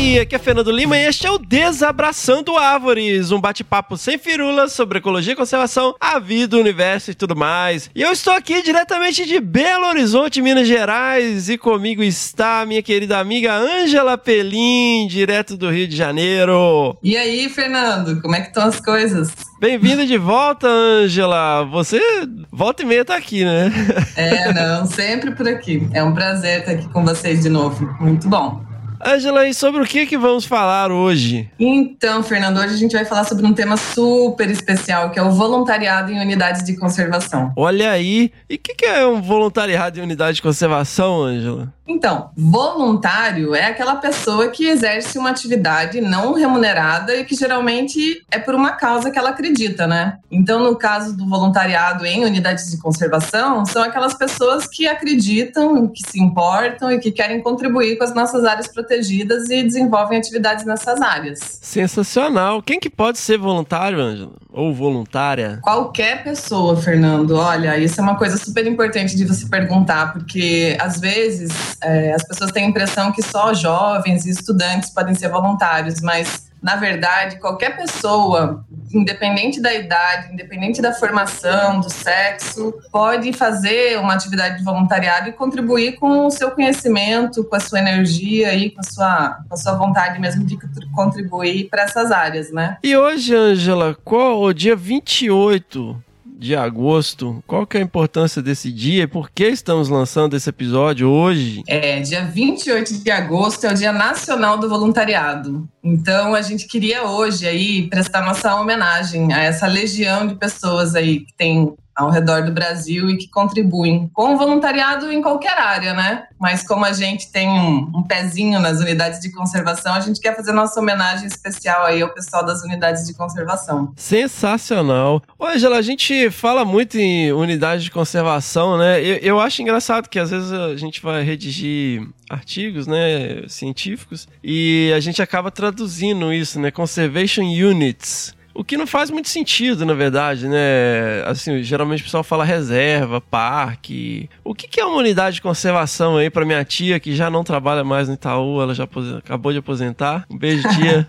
Howdy! Aqui é Fernando Lima e este é o Desabraçando Árvores, um bate-papo sem firulas sobre ecologia e conservação, a vida, o universo e tudo mais. E eu estou aqui diretamente de Belo Horizonte, Minas Gerais, e comigo está a minha querida amiga Ângela Pelim, direto do Rio de Janeiro. E aí, Fernando, como é que estão as coisas? Bem-vinda de volta, Ângela. Você volta e meia tá aqui, né? É, não, sempre por aqui. É um prazer estar aqui com vocês de novo. Muito bom. Ângela, e sobre o que, que vamos falar hoje? Então, Fernando, hoje a gente vai falar sobre um tema super especial, que é o voluntariado em unidades de conservação. Olha aí, e o que, que é um voluntariado em unidade de conservação, Ângela? Então, voluntário é aquela pessoa que exerce uma atividade não remunerada e que geralmente é por uma causa que ela acredita, né? Então, no caso do voluntariado em unidades de conservação, são aquelas pessoas que acreditam, que se importam e que querem contribuir com as nossas áreas protegidas e desenvolvem atividades nessas áreas. Sensacional. Quem que pode ser voluntário, Ângela? Ou voluntária? Qualquer pessoa, Fernando. Olha, isso é uma coisa super importante de você perguntar, porque às vezes é, as pessoas têm a impressão que só jovens e estudantes podem ser voluntários, mas na verdade, qualquer pessoa, independente da idade, independente da formação, do sexo, pode fazer uma atividade de voluntariado e contribuir com o seu conhecimento, com a sua energia e com a sua, com a sua vontade mesmo de contribuir para essas áreas, né? E hoje, Angela, qual o dia 28 de agosto. Qual que é a importância desse dia e por que estamos lançando esse episódio hoje? É, dia 28 de agosto é o Dia Nacional do Voluntariado. Então a gente queria hoje aí prestar nossa homenagem a essa legião de pessoas aí que tem ao redor do Brasil e que contribuem com o voluntariado em qualquer área, né? Mas como a gente tem um, um, pezinho nas unidades de conservação, a gente quer fazer nossa homenagem especial aí ao pessoal das unidades de conservação. Sensacional. Ô, Angela, a gente fala muito em unidade de conservação, né? Eu, eu acho engraçado que às vezes a gente vai redigir artigos, né, científicos, e a gente acaba traduzindo isso, né, conservation units. O que não faz muito sentido, na verdade, né? Assim, geralmente o pessoal fala reserva, parque. O que, que é uma unidade de conservação aí para minha tia que já não trabalha mais no Itaú? Ela já acabou de aposentar. Um beijo, tia.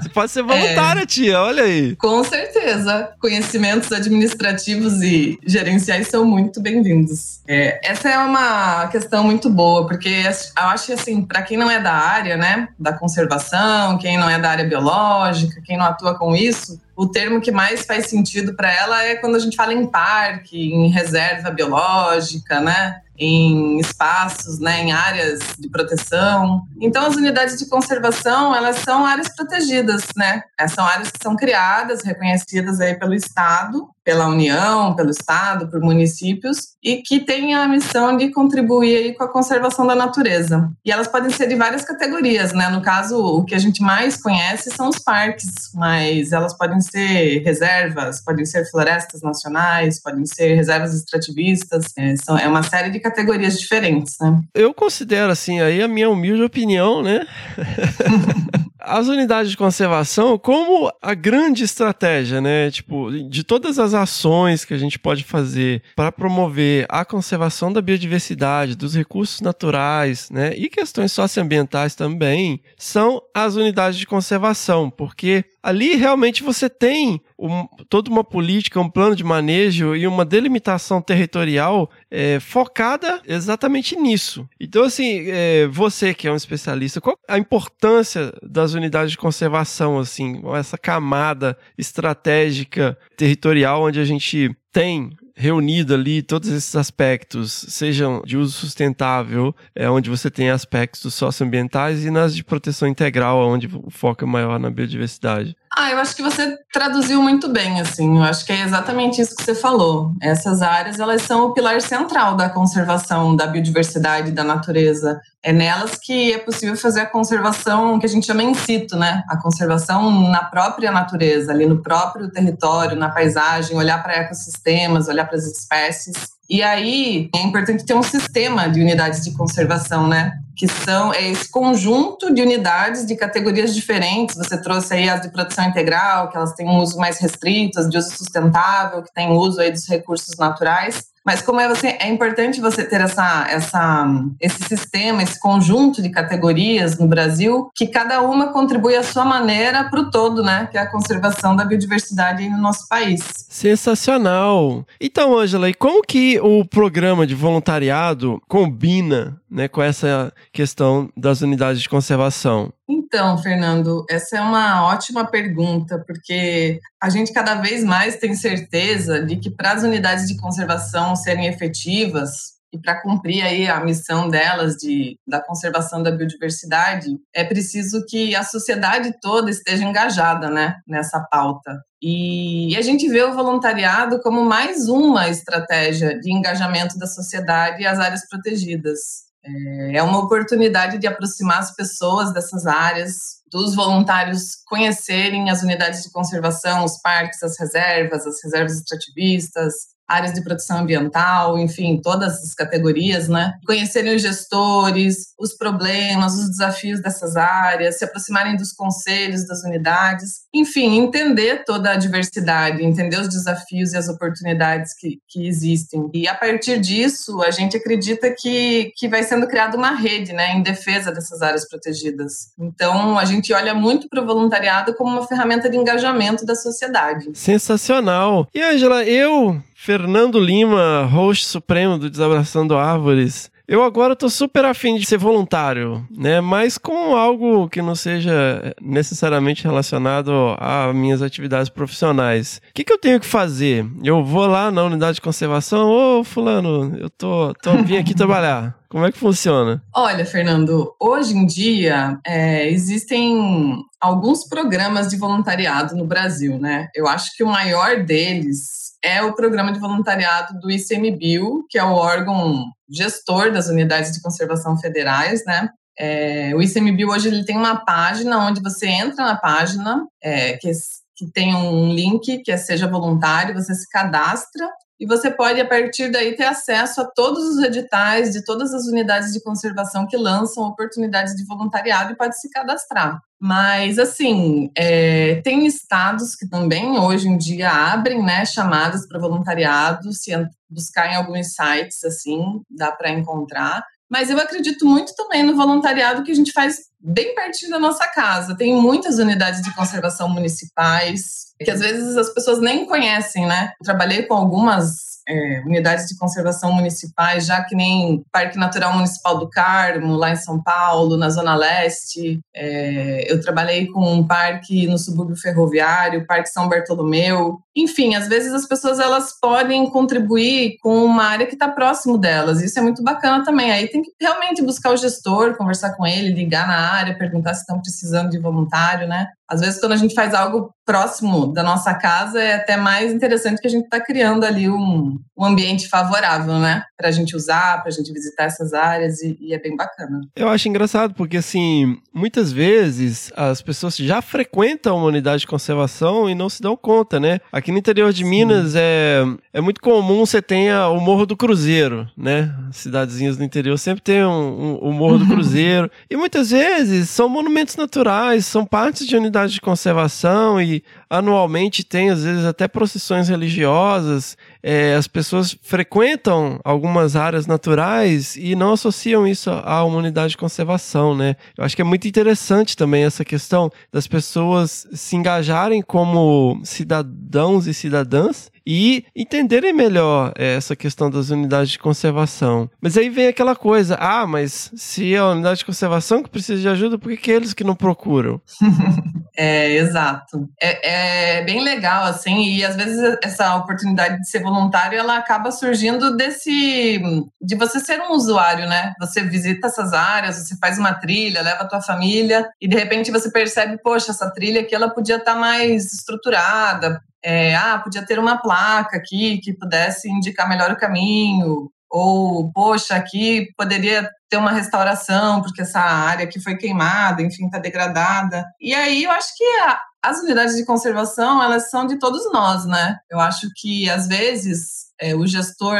Você pode ser voluntária, é, tia, olha aí. Com certeza. Conhecimentos administrativos e gerenciais são muito bem-vindos. É, essa é uma questão muito boa, porque eu acho que, assim, para quem não é da área, né, da conservação, quem não é da área biológica, quem não atua com isso, o termo que mais faz sentido para ela é quando a gente fala em parque, em reserva biológica, né? Em espaços, né, em áreas de proteção. Então, as unidades de conservação, elas são áreas protegidas, né? São áreas que são criadas, reconhecidas aí pelo Estado, pela União, pelo Estado, por municípios, e que têm a missão de contribuir aí com a conservação da natureza. E elas podem ser de várias categorias, né? No caso, o que a gente mais conhece são os parques, mas elas podem ser reservas, podem ser florestas nacionais, podem ser reservas extrativistas, é, são, é uma série de categorias diferentes, né? Eu considero, assim, aí a minha humilde opinião, né? as unidades de conservação como a grande estratégia, né? Tipo, de todas as ações que a gente pode fazer para promover a conservação da biodiversidade, dos recursos naturais, né? E questões socioambientais também, são as unidades de conservação, porque ali realmente você tem um, toda uma política, um plano de manejo e uma delimitação territorial é, focada exatamente nisso. Então, assim, é, você que é um especialista, qual a importância das unidades de conservação, assim, essa camada estratégica territorial onde a gente tem reunido ali todos esses aspectos, sejam de uso sustentável, é onde você tem aspectos socioambientais e nas de proteção integral, onde o foco é maior na biodiversidade. Ah, eu acho que você traduziu muito bem, assim. Eu acho que é exatamente isso que você falou. Essas áreas, elas são o pilar central da conservação da biodiversidade da natureza. É nelas que é possível fazer a conservação que a gente chama in situ, né? A conservação na própria natureza, ali no próprio território, na paisagem, olhar para ecossistemas, olhar para as espécies. E aí é importante ter um sistema de unidades de conservação, né? Que são é esse conjunto de unidades de categorias diferentes. Você trouxe aí as de produção integral, que elas têm um uso mais restrito, as de uso sustentável, que têm uso aí dos recursos naturais. Mas como é, você, é importante você ter essa, essa, esse sistema, esse conjunto de categorias no Brasil, que cada uma contribui à sua maneira para o todo, né? Que é a conservação da biodiversidade no nosso país. Sensacional! Então, Angela, e como que o programa de voluntariado combina né, com essa questão das unidades de conservação? Então, Fernando, essa é uma ótima pergunta, porque a gente cada vez mais tem certeza de que para as unidades de conservação serem efetivas, e para cumprir aí a missão delas de, da conservação da biodiversidade, é preciso que a sociedade toda esteja engajada né, nessa pauta. E a gente vê o voluntariado como mais uma estratégia de engajamento da sociedade as áreas protegidas. É uma oportunidade de aproximar as pessoas dessas áreas, dos voluntários conhecerem as unidades de conservação, os parques, as reservas, as reservas extrativistas, áreas de proteção ambiental, enfim, todas as categorias, né? Conhecerem os gestores, os problemas, os desafios dessas áreas, se aproximarem dos conselhos, das unidades, enfim, entender toda a diversidade, entender os desafios e as oportunidades que, que existem. E a partir disso, a gente acredita que, que vai sendo criada uma rede, né, em defesa dessas áreas protegidas. Então, a gente olha muito para o voluntariado como uma ferramenta de engajamento da sociedade. Sensacional! E, Angela, eu Fernando Lima, host supremo do Desabraçando Árvores. Eu agora tô super afim de ser voluntário, né? Mas com algo que não seja necessariamente relacionado a minhas atividades profissionais. O que, que eu tenho que fazer? Eu vou lá na unidade de conservação, ô fulano, eu tô, tô vim aqui trabalhar. Como é que funciona? Olha, Fernando, hoje em dia é, existem alguns programas de voluntariado no Brasil, né? Eu acho que o maior deles é o programa de voluntariado do ICMBio, que é o órgão gestor das unidades de conservação federais, né? É, o ICMBio hoje ele tem uma página onde você entra na página, é, que, que tem um link que é Seja Voluntário, você se cadastra e você pode, a partir daí, ter acesso a todos os editais de todas as unidades de conservação que lançam oportunidades de voluntariado e pode se cadastrar. Mas, assim, é, tem estados que também hoje em dia abrem né, chamadas para voluntariado, se buscar em alguns sites, assim, dá para encontrar. Mas eu acredito muito também no voluntariado que a gente faz bem pertinho da nossa casa. Tem muitas unidades de conservação municipais que às vezes as pessoas nem conhecem, né? Eu trabalhei com algumas é, unidades de conservação municipais, já que nem Parque Natural Municipal do Carmo, lá em São Paulo, na Zona Leste. É, eu trabalhei com um parque no subúrbio ferroviário, Parque São Bartolomeu. Enfim, às vezes as pessoas elas podem contribuir com uma área que está próximo delas. Isso é muito bacana também. Aí tem que realmente buscar o gestor, conversar com ele, ligar na perguntar se estão precisando de voluntário, né? Às vezes, quando a gente faz algo próximo da nossa casa, é até mais interessante que a gente está criando ali um, um ambiente favorável, né? Para a gente usar, para a gente visitar essas áreas e, e, é bem bacana. Eu acho engraçado porque, assim, muitas vezes as pessoas já frequentam uma unidade de conservação e não se dão conta, né? Aqui no interior de Sim. Minas é, é muito comum você tenha o Morro do Cruzeiro, né? Cidadezinhas do interior sempre tem um, um, o Morro do Cruzeiro. e muitas vezes são monumentos naturais, são partes de unidades de conservação e anualmente tem às vezes até procissões religiosas. É, as pessoas frequentam algumas áreas naturais e não associam isso a uma unidade de conservação, né? Eu acho que é muito interessante também essa questão das pessoas se engajarem como cidadãos e cidadãs e entenderem melhor é, essa questão das unidades de conservação. Mas aí vem aquela coisa: ah, mas se é a unidade de conservação que precisa de ajuda, por que, que eles que não procuram? é, exato. É, é, bem legal, assim, e às vezes essa oportunidade de ser voluntário ela acaba surgindo desse. de você ser um usuário, né? Você visita essas áreas, você faz uma trilha, leva a tua família, e de repente você percebe, poxa, essa trilha aqui ela podia estar tá mais estruturada, é, ah, podia ter uma placa aqui que pudesse indicar melhor o caminho, ou, poxa, aqui poderia ter uma restauração, porque essa área aqui foi queimada, enfim, está degradada. E aí eu acho que a, as unidades de conservação, elas são de todos nós, né? Eu acho que, às vezes, é, o gestor.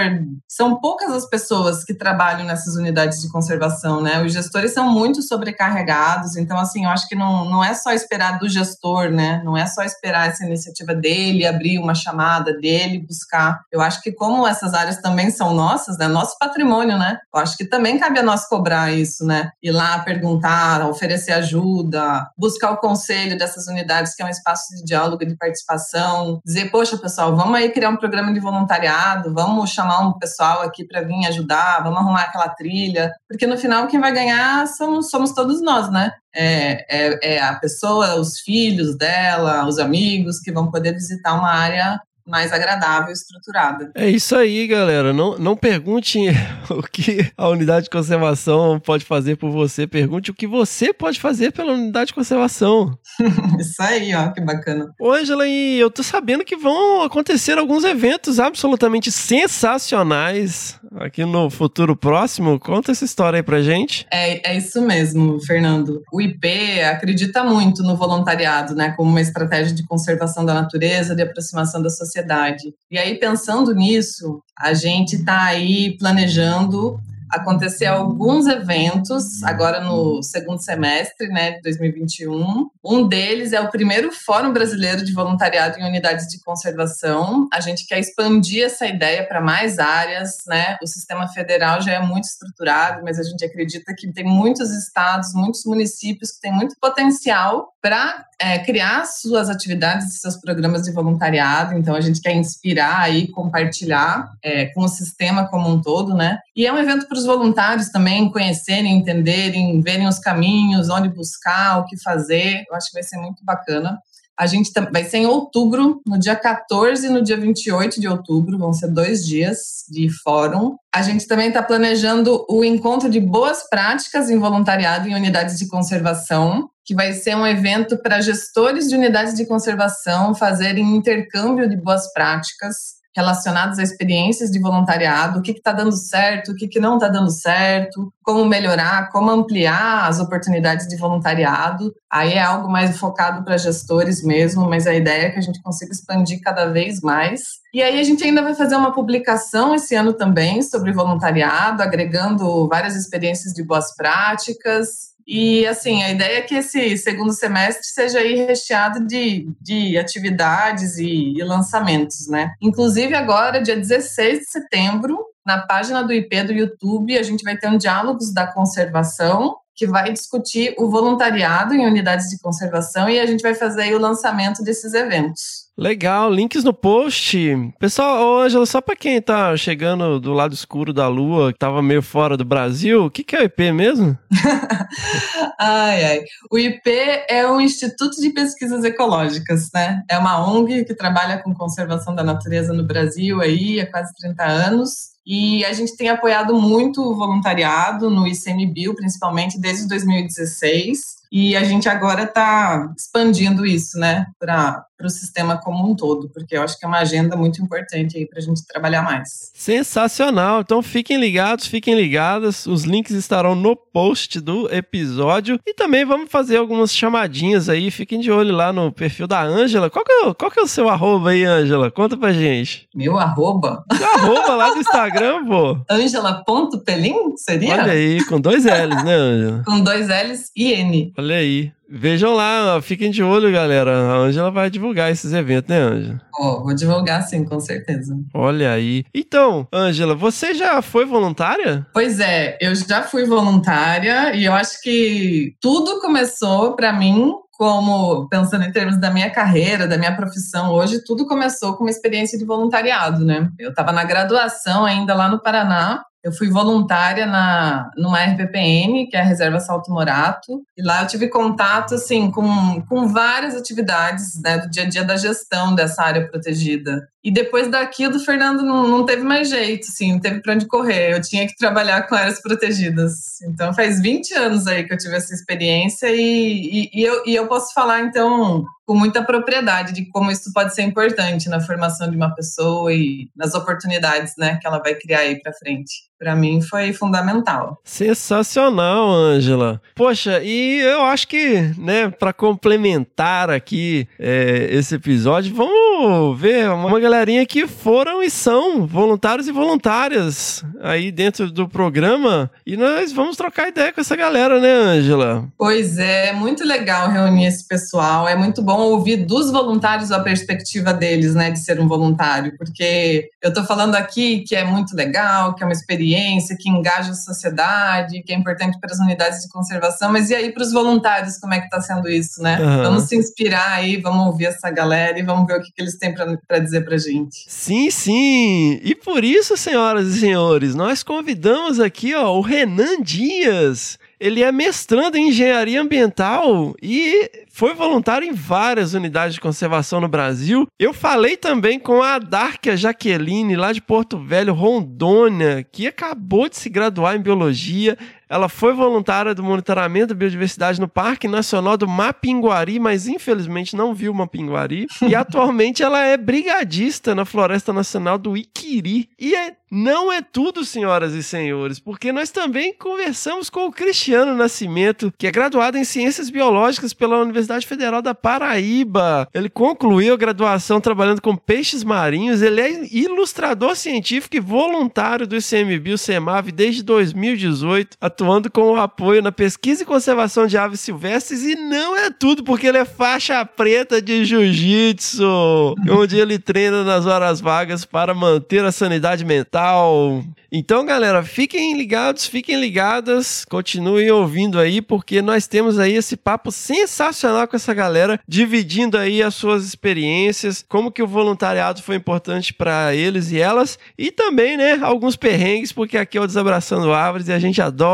São poucas as pessoas que trabalham nessas unidades de conservação, né? Os gestores são muito sobrecarregados, então, assim, eu acho que não, não é só esperar do gestor, né? Não é só esperar essa iniciativa dele, abrir uma chamada dele, buscar. Eu acho que, como essas áreas também são nossas, né? Nosso patrimônio, né? Eu acho que também cabe a nós cobrar isso, né? Ir lá perguntar, oferecer ajuda, buscar o conselho dessas unidades, que é um espaço de diálogo e de participação, dizer, poxa, pessoal, vamos aí criar um programa de voluntariado, vamos chamar um pessoal aqui para vir ajudar, vamos arrumar aquela trilha, porque no final quem vai ganhar somos, somos todos nós, né? É, é, é, a pessoa, os filhos dela, os amigos que vão poder visitar uma área mais agradável, estruturada. É isso aí, galera. Não, não pergunte o que a unidade de conservação pode fazer por você, pergunte o que você pode fazer pela unidade de conservação. isso aí, ó, que bacana. Ô, Angela, e eu tô sabendo que vão acontecer alguns eventos absolutamente sensacionais aqui no futuro próximo. Conta essa história aí pra gente. É, é isso mesmo, Fernando. O IP acredita muito no voluntariado, né, como uma estratégia de conservação da natureza, de aproximação da sociedade. E aí, pensando nisso, a gente está aí planejando acontecer alguns eventos agora no segundo semestre né, de 2021. Um deles é o primeiro Fórum Brasileiro de Voluntariado em Unidades de Conservação. A gente quer expandir essa ideia para mais áreas. Né? O sistema federal já é muito estruturado, mas a gente acredita que tem muitos estados, muitos municípios que têm muito potencial para é, criar suas atividades, seus programas de voluntariado. Então, a gente quer inspirar e compartilhar é, com o sistema como um todo, né? E é um evento para os voluntários também conhecerem, entenderem, verem os caminhos, onde buscar, o que fazer. Eu acho que vai ser muito bacana. A gente vai ser em outubro, no dia 14 e no dia 28 de outubro, vão ser dois dias de fórum. A gente também está planejando o encontro de boas práticas em voluntariado em unidades de conservação, que vai ser um evento para gestores de unidades de conservação fazerem intercâmbio de boas práticas relacionados a experiências de voluntariado, o que está dando certo, o que, que não está dando certo, como melhorar, como ampliar as oportunidades de voluntariado. Aí é algo mais focado para gestores mesmo, mas a ideia é que a gente consiga expandir cada vez mais. E aí a gente ainda vai fazer uma publicação esse ano também sobre voluntariado, agregando várias experiências de boas práticas, e, assim, a ideia é que esse segundo semestre seja aí recheado de, de atividades e, e lançamentos, né? Inclusive, agora, dia 16 de setembro, na página do IP do YouTube, a gente vai ter um Diálogos da Conservação, que vai discutir o voluntariado em unidades de conservação e a gente vai fazer o lançamento desses eventos. Legal, links no post. Pessoal, ô Ângela, só para quem tá chegando do lado escuro da lua, que tava meio fora do Brasil, o que, que é o IP mesmo? ai, ai. O IP é um Instituto de Pesquisas Ecológicas, né? É uma ONG que trabalha com conservação da natureza no Brasil aí há quase 30 anos. E a gente tem apoiado muito o voluntariado no ICMBio, principalmente desde 2016. E a gente agora está expandindo isso, né, para o sistema como um todo, porque eu acho que é uma agenda muito importante aí para a gente trabalhar mais. Sensacional! Então fiquem ligados, fiquem ligadas. Os links estarão no post do episódio. E também vamos fazer algumas chamadinhas aí. Fiquem de olho lá no perfil da Ângela. Qual, é, qual que é o seu arroba aí, Ângela? Conta pra gente. Meu arroba? Seu arroba lá do Instagram, pô. Ângela.pelim, seria? Olha aí, com dois L's, né, Ângela? com dois L's e N. Olha aí. Vejam lá, fiquem de olho, galera. A Ângela vai divulgar esses eventos, né, Ângela? Oh, vou divulgar sim, com certeza. Olha aí. Então, Ângela, você já foi voluntária? Pois é, eu já fui voluntária e eu acho que tudo começou para mim como pensando em termos da minha carreira, da minha profissão hoje, tudo começou com uma experiência de voluntariado, né? Eu estava na graduação ainda lá no Paraná eu fui voluntária na, numa RPPN, que é a Reserva Salto Morato, e lá eu tive contato, assim, com, com várias atividades né, do dia a dia da gestão dessa área protegida. E depois daquilo, o Fernando não, não teve mais jeito, assim, não teve para onde correr. Eu tinha que trabalhar com áreas protegidas. Então, faz 20 anos aí que eu tive essa experiência e, e, e eu, e eu posso falar, então, com muita propriedade de como isso pode ser importante na formação de uma pessoa e nas oportunidades, né, que ela vai criar aí para frente. Para mim foi fundamental. Sensacional, Ângela. Poxa, e eu acho que, né, para complementar aqui é, esse episódio, vamos ver uma galerinha que foram e são voluntários e voluntárias aí dentro do programa e nós vamos trocar ideia com essa galera, né, Ângela? Pois é, muito legal reunir esse pessoal. É muito bom ouvir dos voluntários a perspectiva deles, né, de ser um voluntário, porque eu tô falando aqui que é muito legal, que é uma experiência, que engaja a sociedade, que é importante para as unidades de conservação, mas e aí para os voluntários, como é que está sendo isso, né? Uhum. Vamos se inspirar aí, vamos ouvir essa galera e vamos ver o que, que eles têm para dizer para gente. Sim, sim. E por isso, senhoras e senhores, nós convidamos aqui ó, o Renan Dias. Ele é mestrando em engenharia ambiental e foi voluntário em várias unidades de conservação no Brasil. Eu falei também com a Darkia Jaqueline, lá de Porto Velho, Rondônia, que acabou de se graduar em biologia. Ela foi voluntária do monitoramento da biodiversidade no Parque Nacional do Mapinguari, mas infelizmente não viu Mapinguari. E atualmente ela é brigadista na Floresta Nacional do Iquiri. E é, não é tudo, senhoras e senhores, porque nós também conversamos com o Cristiano Nascimento, que é graduado em Ciências Biológicas pela Universidade Federal da Paraíba. Ele concluiu a graduação trabalhando com peixes marinhos. Ele é ilustrador científico e voluntário do ICMBio CEMAV desde 2018 atuando com o apoio na pesquisa e conservação de aves silvestres e não é tudo, porque ele é faixa preta de jiu-jitsu, onde ele treina nas horas vagas para manter a sanidade mental. Então, galera, fiquem ligados, fiquem ligadas, continuem ouvindo aí, porque nós temos aí esse papo sensacional com essa galera, dividindo aí as suas experiências, como que o voluntariado foi importante para eles e elas, e também, né, alguns perrengues, porque aqui é o Desabraçando Árvores e a gente adora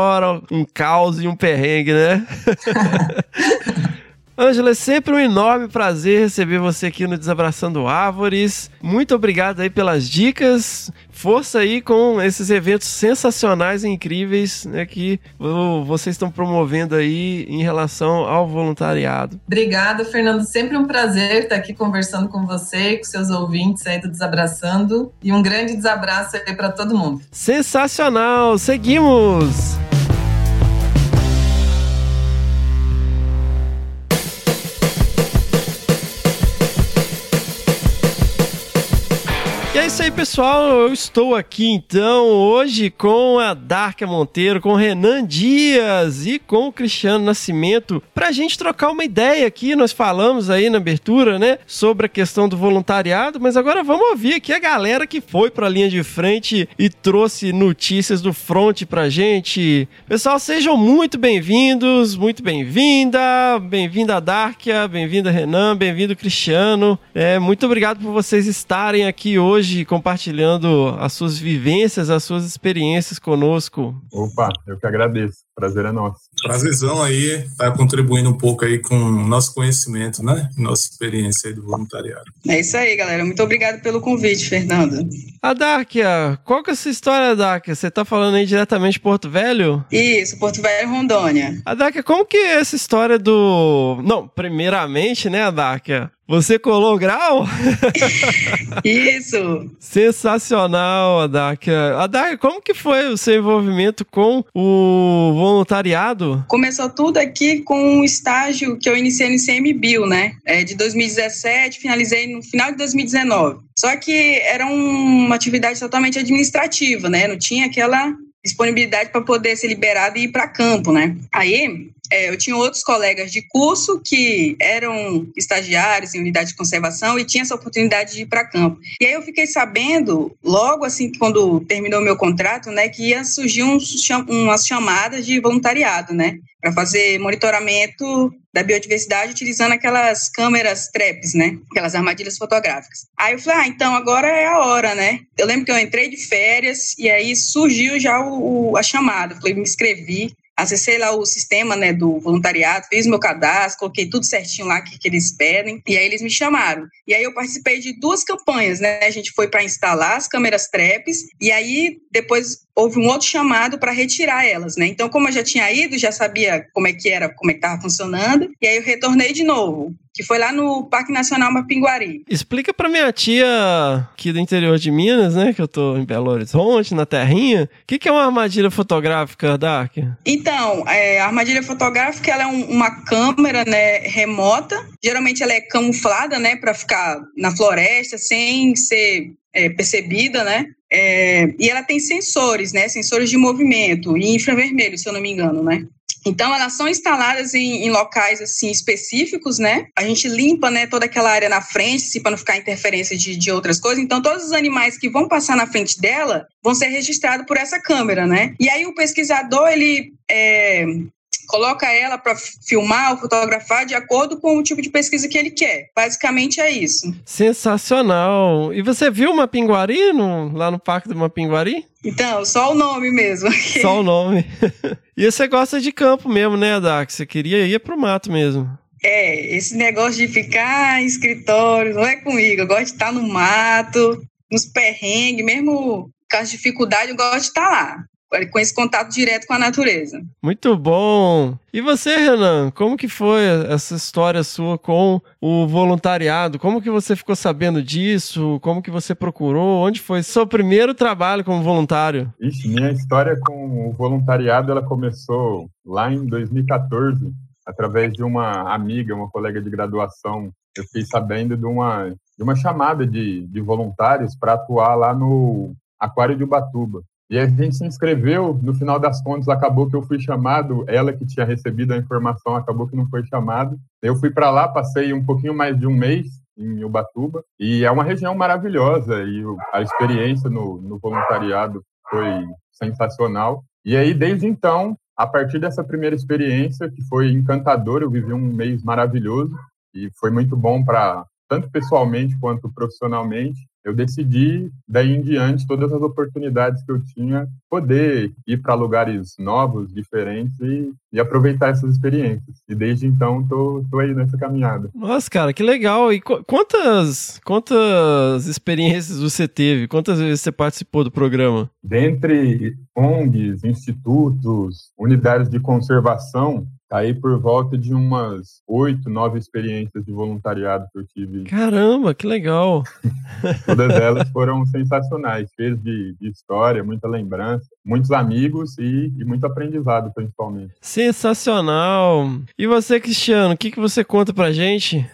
um caos e um perrengue, né? Ângela, é sempre um enorme prazer receber você aqui no Desabraçando Árvores. Muito obrigado aí pelas dicas. Força aí com esses eventos sensacionais e incríveis né, que vocês estão promovendo aí em relação ao voluntariado. Obrigada, Fernando. Sempre um prazer estar aqui conversando com você com seus ouvintes aí do Desabraçando. E um grande desabraço aí para todo mundo. Sensacional! Seguimos! É isso aí, pessoal. Eu estou aqui então hoje com a Darka Monteiro, com o Renan Dias e com o Cristiano Nascimento para a gente trocar uma ideia aqui. Nós falamos aí na abertura, né, sobre a questão do voluntariado, mas agora vamos ouvir aqui a galera que foi para a linha de frente e trouxe notícias do front pra gente. Pessoal, sejam muito bem-vindos, muito bem-vinda, bem-vinda Darkia, bem-vinda Renan, bem-vindo Cristiano. É, muito obrigado por vocês estarem aqui hoje hoje compartilhando as suas vivências, as suas experiências conosco. Opa, eu que agradeço. Prazer é nosso. Prazerzão aí, tá contribuindo um pouco aí com o nosso conhecimento, né? Nossa experiência aí do voluntariado. É isso aí, galera. Muito obrigado pelo convite, Fernando. A Dáquia, qual que é essa história, Dáquia? Você tá falando aí diretamente de Porto Velho? Isso, Porto Velho, Rondônia. A Dáquia, como que é essa história do... Não, primeiramente, né, Dáquia? Você colou o grau? Isso! Sensacional, Adáquia. Adáquia, como que foi o seu envolvimento com o voluntariado? Começou tudo aqui com um estágio que eu iniciei no ICMBio, né? É de 2017, finalizei no final de 2019. Só que era uma atividade totalmente administrativa, né? Não tinha aquela disponibilidade para poder ser liberado e ir para campo, né? Aí é, eu tinha outros colegas de curso que eram estagiários em unidade de conservação e tinha essa oportunidade de ir para campo. E aí eu fiquei sabendo, logo assim, quando terminou meu contrato, né, que ia surgir um, umas chamadas de voluntariado, né, para fazer monitoramento da biodiversidade utilizando aquelas câmeras traps, né? Aquelas armadilhas fotográficas. Aí eu falei, ah, então agora é a hora, né? Eu lembro que eu entrei de férias e aí surgiu já o, o a chamada. Eu falei, me inscrevi acessei lá o sistema né, do voluntariado, fiz meu cadastro, coloquei tudo certinho lá que, que eles pedem, e aí eles me chamaram. E aí eu participei de duas campanhas, né? A gente foi para instalar as câmeras TREPs, e aí depois houve um outro chamado para retirar elas, né? Então, como eu já tinha ido, já sabia como é que era, como é que estava funcionando, e aí eu retornei de novo. Que foi lá no Parque Nacional Mapinguari. Explica pra minha tia aqui do interior de Minas, né, que eu tô em Belo Horizonte, na terrinha, o que, que é uma armadilha fotográfica, Dark? Então, é, a armadilha fotográfica ela é um, uma câmera né, remota, geralmente ela é camuflada, né, para ficar na floresta sem ser é, percebida, né? É, e ela tem sensores, né? Sensores de movimento e infravermelho, se eu não me engano, né? Então, elas são instaladas em, em, locais assim específicos, né? A gente limpa, né, toda aquela área na frente, assim, para não ficar interferência de, de outras coisas. Então, todos os animais que vão passar na frente dela vão ser registrados por essa câmera, né? E aí o pesquisador ele é, coloca ela para filmar ou fotografar de acordo com o tipo de pesquisa que ele quer. Basicamente é isso. Sensacional. E você viu uma pinguari no, lá no Parque do Mapinguari? Então, só o nome mesmo. Só o nome. e você gosta de campo mesmo, né, Dax? Você queria ir pro mato mesmo. É, esse negócio de ficar em escritório não é comigo. Eu gosto de estar no mato, nos perrengues, mesmo com as dificuldades, eu gosto de estar lá com esse contato direto com a natureza. Muito bom. E você, Renan, como que foi essa história sua com o voluntariado? Como que você ficou sabendo disso? Como que você procurou? Onde foi seu primeiro trabalho como voluntário? Ixi, minha história com o voluntariado ela começou lá em 2014, através de uma amiga, uma colega de graduação. Eu fiquei sabendo de uma, de uma chamada de, de voluntários para atuar lá no Aquário de Ubatuba. E a gente se inscreveu, no final das contas acabou que eu fui chamado, ela que tinha recebido a informação acabou que não foi chamado. Eu fui para lá, passei um pouquinho mais de um mês em Ubatuba, e é uma região maravilhosa, e a experiência no, no voluntariado foi sensacional. E aí, desde então, a partir dessa primeira experiência, que foi encantadora, eu vivi um mês maravilhoso, e foi muito bom para tanto pessoalmente quanto profissionalmente eu decidi, daí em diante, todas as oportunidades que eu tinha, poder ir para lugares novos, diferentes e, e, aproveitar essas experiências. E desde então, tô, tô aí nessa caminhada. Nossa, cara, que legal! E quantas, quantas experiências você teve? Quantas vezes você participou do programa? Dentre ONGs, institutos, unidades de conservação, aí por volta de umas oito, nove experiências de voluntariado que eu tive. Caramba, que legal! Todas elas foram sensacionais, fez de, de, história, muita lembrança, muitos amigos e, e, muito aprendizado, principalmente. Sensacional! E você, Cristiano, o que, que você conta pra gente?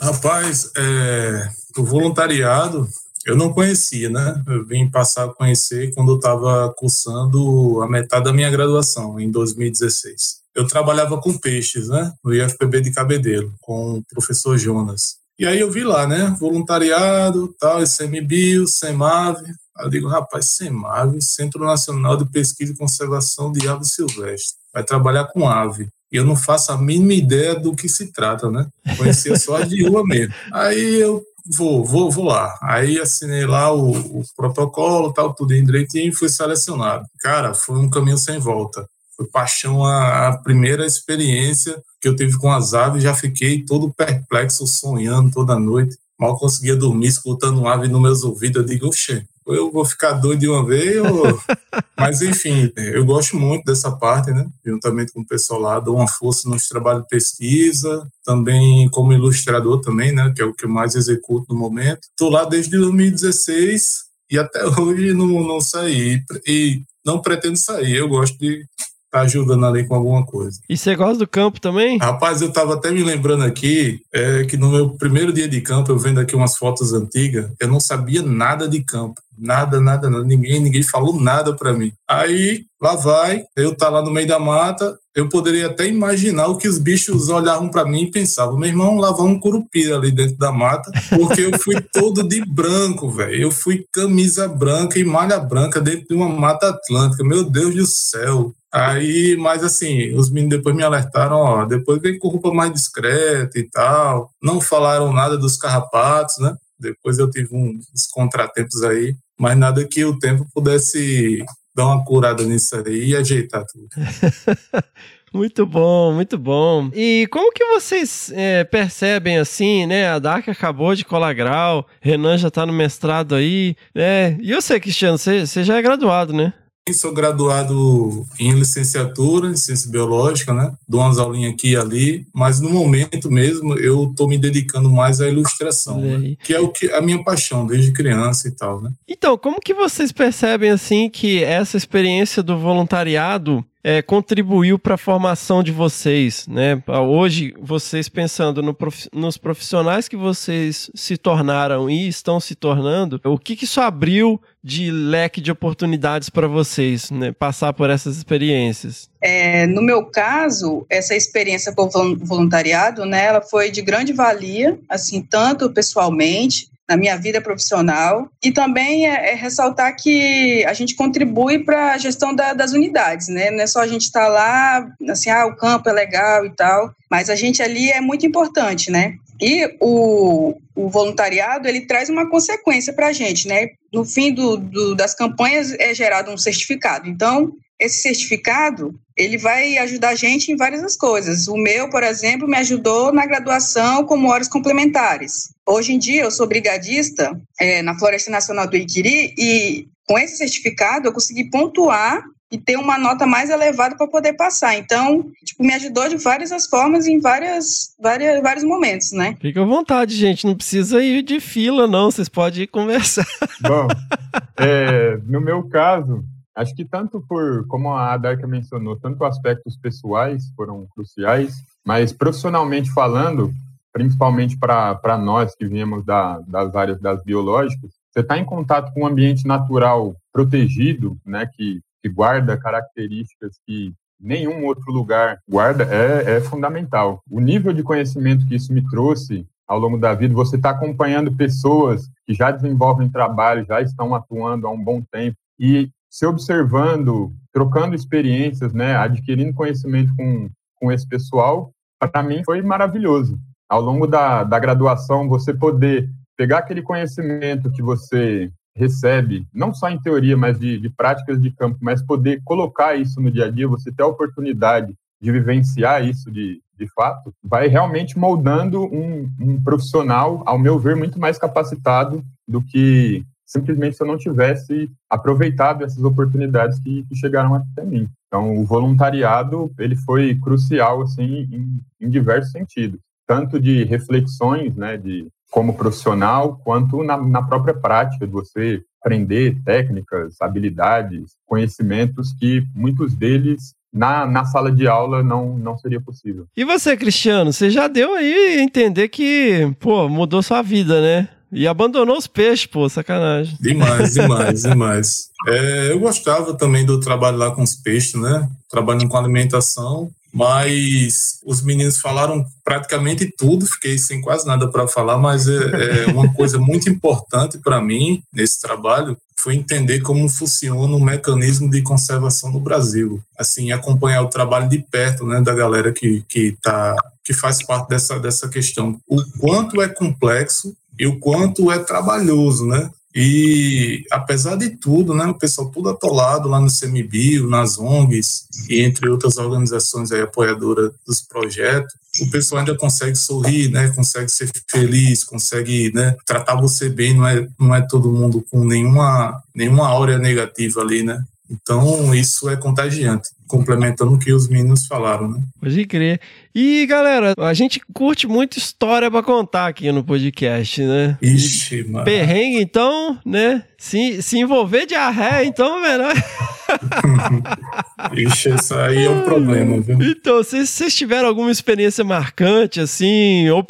Rapaz, é, o voluntariado eu não conhecia, né? Eu vim passar a conhecer quando eu estava cursando a metade da minha graduação, em 2016 eu trabalhava com peixes, né? No IFPB de Cabedelo, com o professor Jonas. E aí eu vi lá, né? Voluntariado, tal, ICMBio, SEMAVE. Aí eu digo, rapaz, SEMAVE, Centro Nacional de Pesquisa e Conservação de Aves Silvestres. Vai trabalhar com ave. E eu não faço a mínima ideia do que se trata, né? Conhecia só a de rua mesmo. Aí eu vou, vou, vou lá. Aí assinei lá o, o protocolo, tal, tudo direitinho e fui selecionado. Cara, foi um caminho sem volta foi paixão a, a, primeira experiência que eu tive com as aves, já fiquei todo perplexo, sonhando toda noite. Mal conseguia dormir, escutando ave nos meus ouvidos. Eu digo, oxe, eu vou ficar doido de uma vez. Ou... Mas, enfim, eu gosto muito dessa parte, né? Juntamente com o pessoal lá, dou uma força nos trabalhos de pesquisa, também como ilustrador também, né? Que é o que eu mais executo no momento. Estou lá desde 2016 e até hoje não, não saí. E não pretendo sair. Eu gosto de tá ajudando ali com alguma coisa. E você gosta do campo também? Rapaz, eu tava até me lembrando aqui é, que no meu primeiro dia de campo, eu vendo aqui umas fotos antigas, eu não sabia nada de campo. Nada, nada, nada. Ninguém, ninguém falou nada para mim. Aí, lá vai, eu tá lá no meio da mata, eu poderia até imaginar o que os bichos olhavam para mim e pensavam: meu irmão, lá vai um curupira ali dentro da mata, porque eu fui todo de branco, velho. Eu fui camisa branca e malha branca dentro de uma mata atlântica. Meu Deus do céu. Aí, mas assim, os meninos depois me alertaram, ó, depois vem com roupa mais discreta e tal. Não falaram nada dos carrapatos, né? Depois eu tive uns contratempos aí, mas nada que o tempo pudesse dar uma curada nisso aí e ajeitar tudo. Muito bom, muito bom. E como que vocês é, percebem assim, né? A Dark acabou de colar grau, Renan já tá no mestrado aí, né? E você, Cristiano, você, você já é graduado, né? Sou graduado em licenciatura em ciência biológica, né? Dou umas aulinhas aqui e ali, mas no momento mesmo eu estou me dedicando mais à ilustração, né? que é o que a minha paixão desde criança e tal, né? Então, como que vocês percebem assim que essa experiência do voluntariado é, contribuiu para a formação de vocês, né? Hoje, vocês pensando no prof... nos profissionais que vocês se tornaram e estão se tornando, o que, que isso abriu de leque de oportunidades para vocês, né? Passar por essas experiências? É, no meu caso, essa experiência com voluntariado, né, ela foi de grande valia, assim, tanto pessoalmente na minha vida profissional e também é, é ressaltar que a gente contribui para a gestão da, das unidades, né? Não é só a gente estar tá lá, assim, ah, o campo é legal e tal, mas a gente ali é muito importante, né? E o, o voluntariado, ele traz uma consequência para a gente, né? No fim do, do, das campanhas é gerado um certificado. Então, esse certificado ele vai ajudar a gente em várias coisas. O meu, por exemplo, me ajudou na graduação como horas complementares. Hoje em dia, eu sou brigadista é, na Floresta Nacional do Iquiri e com esse certificado eu consegui pontuar e ter uma nota mais elevada para poder passar. Então, tipo, me ajudou de várias as formas em várias, várias, vários momentos, né? Fica à vontade, gente. Não precisa ir de fila, não. Vocês podem ir conversar. Bom, é, no meu caso, Acho que tanto por, como a Darka mencionou, tanto aspectos pessoais foram cruciais, mas profissionalmente falando, principalmente para nós que viemos da, das áreas das biológicas, você está em contato com um ambiente natural protegido, né, que, que guarda características que nenhum outro lugar guarda, é, é fundamental. O nível de conhecimento que isso me trouxe ao longo da vida, você está acompanhando pessoas que já desenvolvem trabalho, já estão atuando há um bom tempo, e se observando, trocando experiências, né, adquirindo conhecimento com, com esse pessoal, para mim foi maravilhoso. Ao longo da, da graduação, você poder pegar aquele conhecimento que você recebe, não só em teoria, mas de, de práticas de campo, mas poder colocar isso no dia a dia, você ter a oportunidade de vivenciar isso de, de fato, vai realmente moldando um, um profissional, ao meu ver, muito mais capacitado do que simplesmente se eu não tivesse aproveitado essas oportunidades que, que chegaram até mim. Então, o voluntariado ele foi crucial assim em, em diversos sentidos, tanto de reflexões, né, de como profissional, quanto na, na própria prática de você aprender técnicas, habilidades, conhecimentos que muitos deles na, na sala de aula não, não seria possível. E você, Cristiano, você já deu aí entender que, pô, mudou sua vida, né? E abandonou os peixes, pô, sacanagem. Demais, demais, demais. É, eu gostava também do trabalho lá com os peixes, né? Trabalhando com alimentação, mas os meninos falaram praticamente tudo, fiquei sem quase nada para falar, mas é, é, uma coisa muito importante para mim nesse trabalho foi entender como funciona o mecanismo de conservação no Brasil. Assim, acompanhar o trabalho de perto, né, da galera que que tá que faz parte dessa dessa questão. O quanto é complexo e o quanto é trabalhoso, né? E apesar de tudo, né, o pessoal tudo atolado lá no CMBio, nas ONGs e entre outras organizações aí apoiadoras dos projetos, o pessoal ainda consegue sorrir, né, consegue ser feliz, consegue, né, tratar você bem, não é, não é todo mundo com nenhuma nenhuma áurea negativa ali, né? Então, isso é contagiante, complementando o que os meninos falaram, né? Pode crer. E, galera, a gente curte muito história para contar aqui no podcast, né? Ixi, mano. Perrengue, então, né? Se, se envolver de arré, então, melhor. Ixi, isso aí é um problema, viu? Então, se vocês tiveram alguma experiência marcante, assim, ou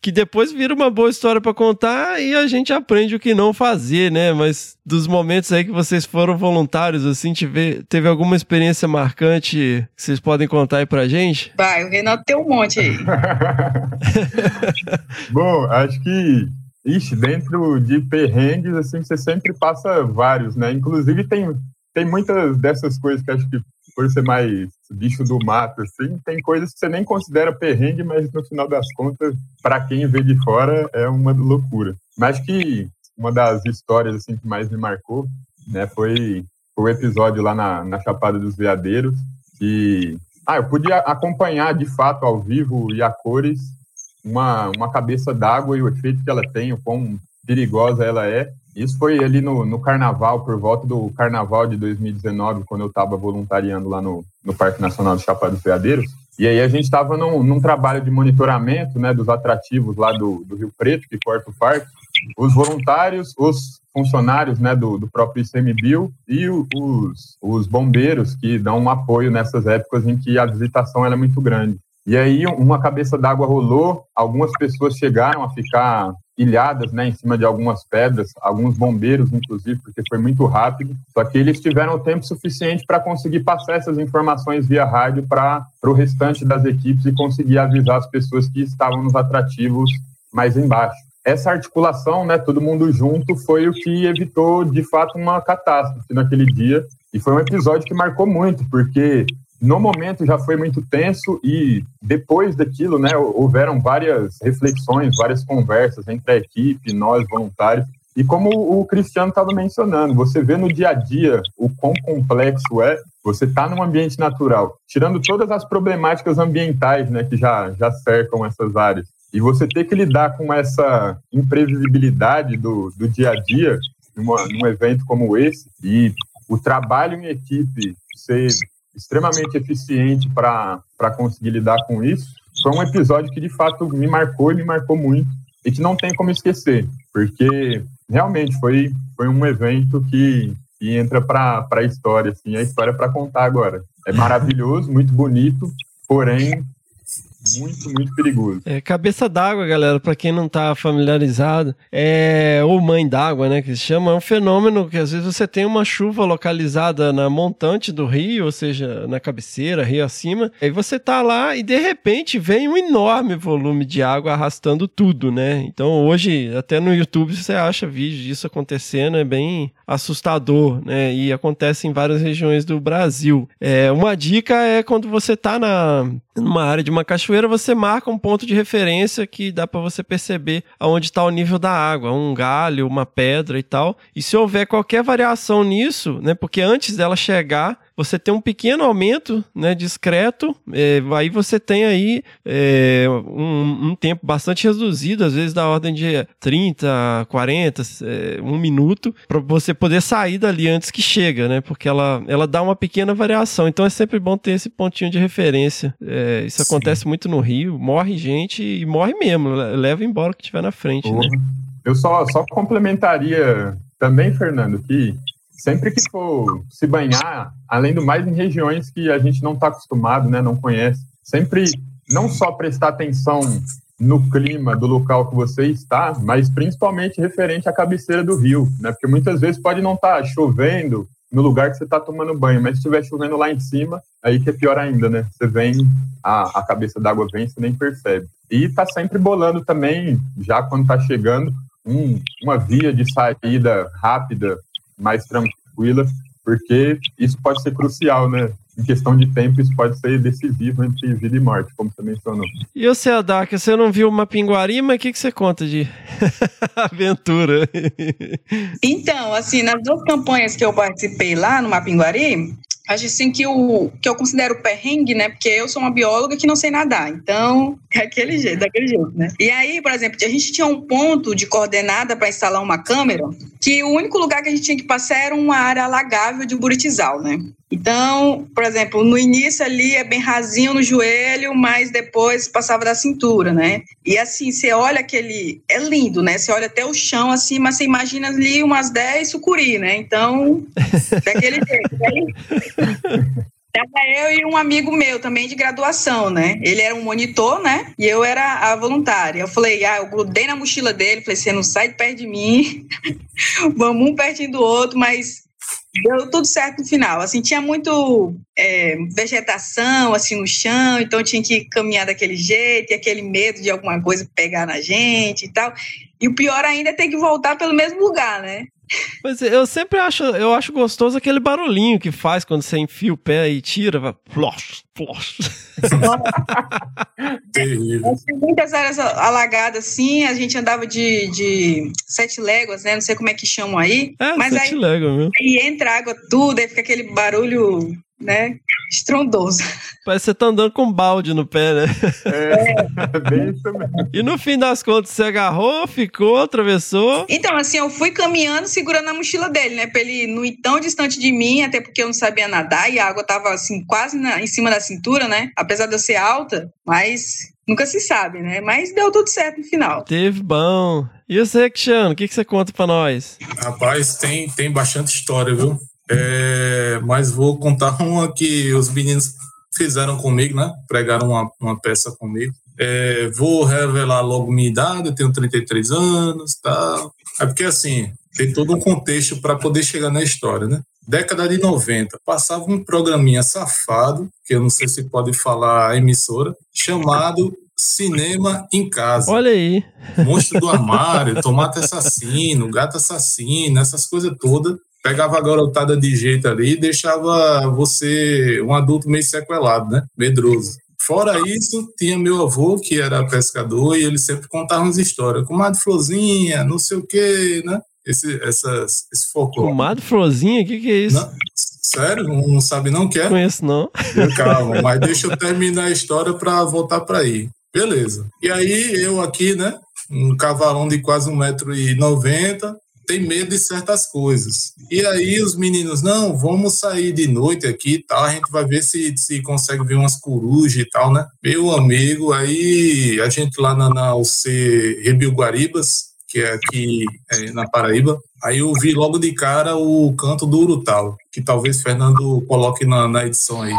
que depois vira uma boa história para contar e a gente aprende o que não fazer, né? Mas dos momentos aí que vocês foram voluntários, assim, teve, teve alguma experiência marcante que vocês podem contar aí pra gente? Vai, o Renato tem um monte aí. Bom, acho que Ixi, dentro de perrengues, assim, você sempre passa vários, né? Inclusive tem, tem muitas dessas coisas que acho que por ser mais bicho do mato, assim, tem coisas que você nem considera perrengue, mas no final das contas, para quem vê de fora, é uma loucura. Mas que uma das histórias assim que mais me marcou, né, foi o episódio lá na, na Chapada dos Veadeiros, que ah, eu podia acompanhar de fato ao vivo e a cores uma, uma cabeça d'água e o efeito que ela tem, o quão perigosa ela é. Isso foi ali no, no carnaval, por volta do carnaval de 2019, quando eu estava voluntariando lá no, no Parque Nacional de Chapada dos Veadeiros. E aí a gente estava num, num, trabalho de monitoramento né, dos atrativos lá do, do Rio Preto, que corta o parque. Os voluntários, os funcionários né, do, do próprio ICMBio e os, os bombeiros que dão um apoio nessas épocas em que a visitação é muito grande. E aí uma cabeça d'água rolou, algumas pessoas chegaram a ficar ilhadas né, em cima de algumas pedras, alguns bombeiros, inclusive, porque foi muito rápido. Só que eles tiveram tempo suficiente para conseguir passar essas informações via rádio para o restante das equipes e conseguir avisar as pessoas que estavam nos atrativos mais embaixo. Essa articulação, né, todo mundo junto, foi o que evitou, de fato, uma catástrofe naquele dia. E foi um episódio que marcou muito, porque no momento já foi muito tenso e depois daquilo, né, houveram várias reflexões, várias conversas entre a equipe, nós voluntários. E como o Cristiano estava mencionando, você vê no dia a dia o quão complexo é você estar tá num ambiente natural, tirando todas as problemáticas ambientais né, que já, já cercam essas áreas. E você ter que lidar com essa imprevisibilidade do, do dia a dia, numa, num evento como esse, e o trabalho em equipe ser extremamente eficiente para conseguir lidar com isso. Foi um episódio que de fato me marcou e me marcou muito e que não tem como esquecer, porque realmente foi, foi um evento que, que entra para a história, assim, a história para contar agora. É maravilhoso, muito bonito, porém muito, muito perigoso. É, cabeça d'água, galera, para quem não tá familiarizado, é ou mãe d'água, né, que se chama, é um fenômeno que às vezes você tem uma chuva localizada na montante do rio, ou seja, na cabeceira, rio acima, e você tá lá e de repente vem um enorme volume de água arrastando tudo, né? Então hoje, até no YouTube você acha vídeo disso acontecendo, é bem assustador, né? E acontece em várias regiões do Brasil. É, uma dica é quando você tá na numa área de uma cachoeira, você marca um ponto de referência que dá para você perceber aonde está o nível da água, um galho, uma pedra e tal. E se houver qualquer variação nisso, né, porque antes dela chegar, você tem um pequeno aumento né, discreto, é, aí você tem aí é, um, um, tempo bastante reduzido, às vezes da ordem de 30, 40, é, um minuto, para você poder sair dali antes que chega, né? Porque ela, ela dá uma pequena variação. Então é sempre bom ter esse pontinho de referência. É, isso Sim. acontece muito no Rio, morre gente e morre mesmo, leva embora o que tiver na frente. Né? Eu só, só complementaria também, Fernando, que sempre que for se banhar, além do mais em regiões que a gente não está acostumado, né, não conhece, sempre não só prestar atenção no clima do local que você está, mas principalmente referente à cabeceira do rio, né? Porque muitas vezes pode não estar tá chovendo no lugar que você está tomando banho, mas se estiver chovendo lá em cima, aí que é pior ainda, né? Você vem, a, a cabeça d'água vem, você nem percebe. E está sempre bolando também, já quando está chegando, um, uma via de saída rápida mais tranquila, porque isso pode ser crucial, né? Em questão de tempo, isso pode ser decisivo entre vida e morte, como você mencionou. E você, Adak, você não viu uma pinguari, mas o que, que você conta de aventura? então, assim, nas duas campanhas que eu participei lá no Mapinguari, assim que o que eu considero perrengue, né? Porque eu sou uma bióloga que não sei nadar, então é aquele jeito, daquele jeito, né? E aí, por exemplo, a gente tinha um ponto de coordenada para instalar uma câmera, que o único lugar que a gente tinha que passar era uma área alagável de Buritizal, né? Então, por exemplo, no início ali é bem rasinho no joelho, mas depois passava da cintura, né? E assim, você olha aquele. É lindo, né? Você olha até o chão assim, mas você imagina ali umas 10 sucuri, né? Então, daquele jeito. Tava eu e um amigo meu também de graduação, né? Ele era um monitor, né? E eu era a voluntária. Eu falei, ah, eu grudei na mochila dele, falei, você não sai perto de mim, vamos um pertinho do outro, mas deu tudo certo no final. Assim, tinha muito é, vegetação assim no chão, então tinha que caminhar daquele jeito, e aquele medo de alguma coisa pegar na gente e tal. E o pior ainda é ter que voltar pelo mesmo lugar, né? Mas eu sempre acho, eu acho gostoso aquele barulhinho que faz quando você enfia o pé e tira, vai, Terrível. Tem muitas áreas alagadas, assim, a gente andava de, de sete léguas, né? Não sei como é que chamam aí. É, mas sete aí, léguas, viu? aí entra água tudo, aí fica aquele barulho, né? Estrondoso. Parece que você tá andando com um balde no pé, né? É, bem isso mesmo. E no fim das contas, você agarrou, ficou, atravessou. Então, assim, eu fui caminhando, segurando a mochila dele, né? Pra ele não ir tão distante de mim, até porque eu não sabia nadar e a água tava, assim, quase na- em cima da cintura, né? Apesar de eu ser alta, mas nunca se sabe, né? Mas deu tudo certo no final. Teve bom. E você, Cristiano, o que, que você conta pra nós? Rapaz, tem, tem bastante história, viu? É, mas vou contar uma que os meninos fizeram comigo, né? Pregaram uma, uma peça comigo. É, vou revelar logo minha idade, eu tenho 33 anos tal. É porque, assim, tem todo um contexto para poder chegar na história, né? Década de 90, passava um programinha safado, que eu não sei se pode falar a emissora, chamado Cinema em Casa. Olha aí. Monstro do armário, tomate assassino, gato assassino, essas coisas todas. Pegava a garotada de jeito ali e deixava você um adulto meio sequelado, né? Medroso. Fora isso, tinha meu avô, que era pescador, e ele sempre contava umas histórias. Comadre Florzinha, não sei o quê, né? Esse, essas, esse folclore. Comadre Frozinha, o que, que é isso? Não, sério? Não, sabe não o que é? Não conheço, não. Calma, mas deixa eu terminar a história para voltar para aí. Beleza. E aí eu aqui, né? Um cavalão de quase 1,90m, tem medo de certas coisas. E aí os meninos, não, vamos sair de noite aqui e tal, a gente vai ver se, se consegue ver umas corujas e tal, né? Meu amigo, aí a gente lá na, na UC Rebio Guaribas, que é aqui é, na Paraíba, aí eu vi logo de cara o canto do Urutau, que talvez Fernando coloque na, na edição aí.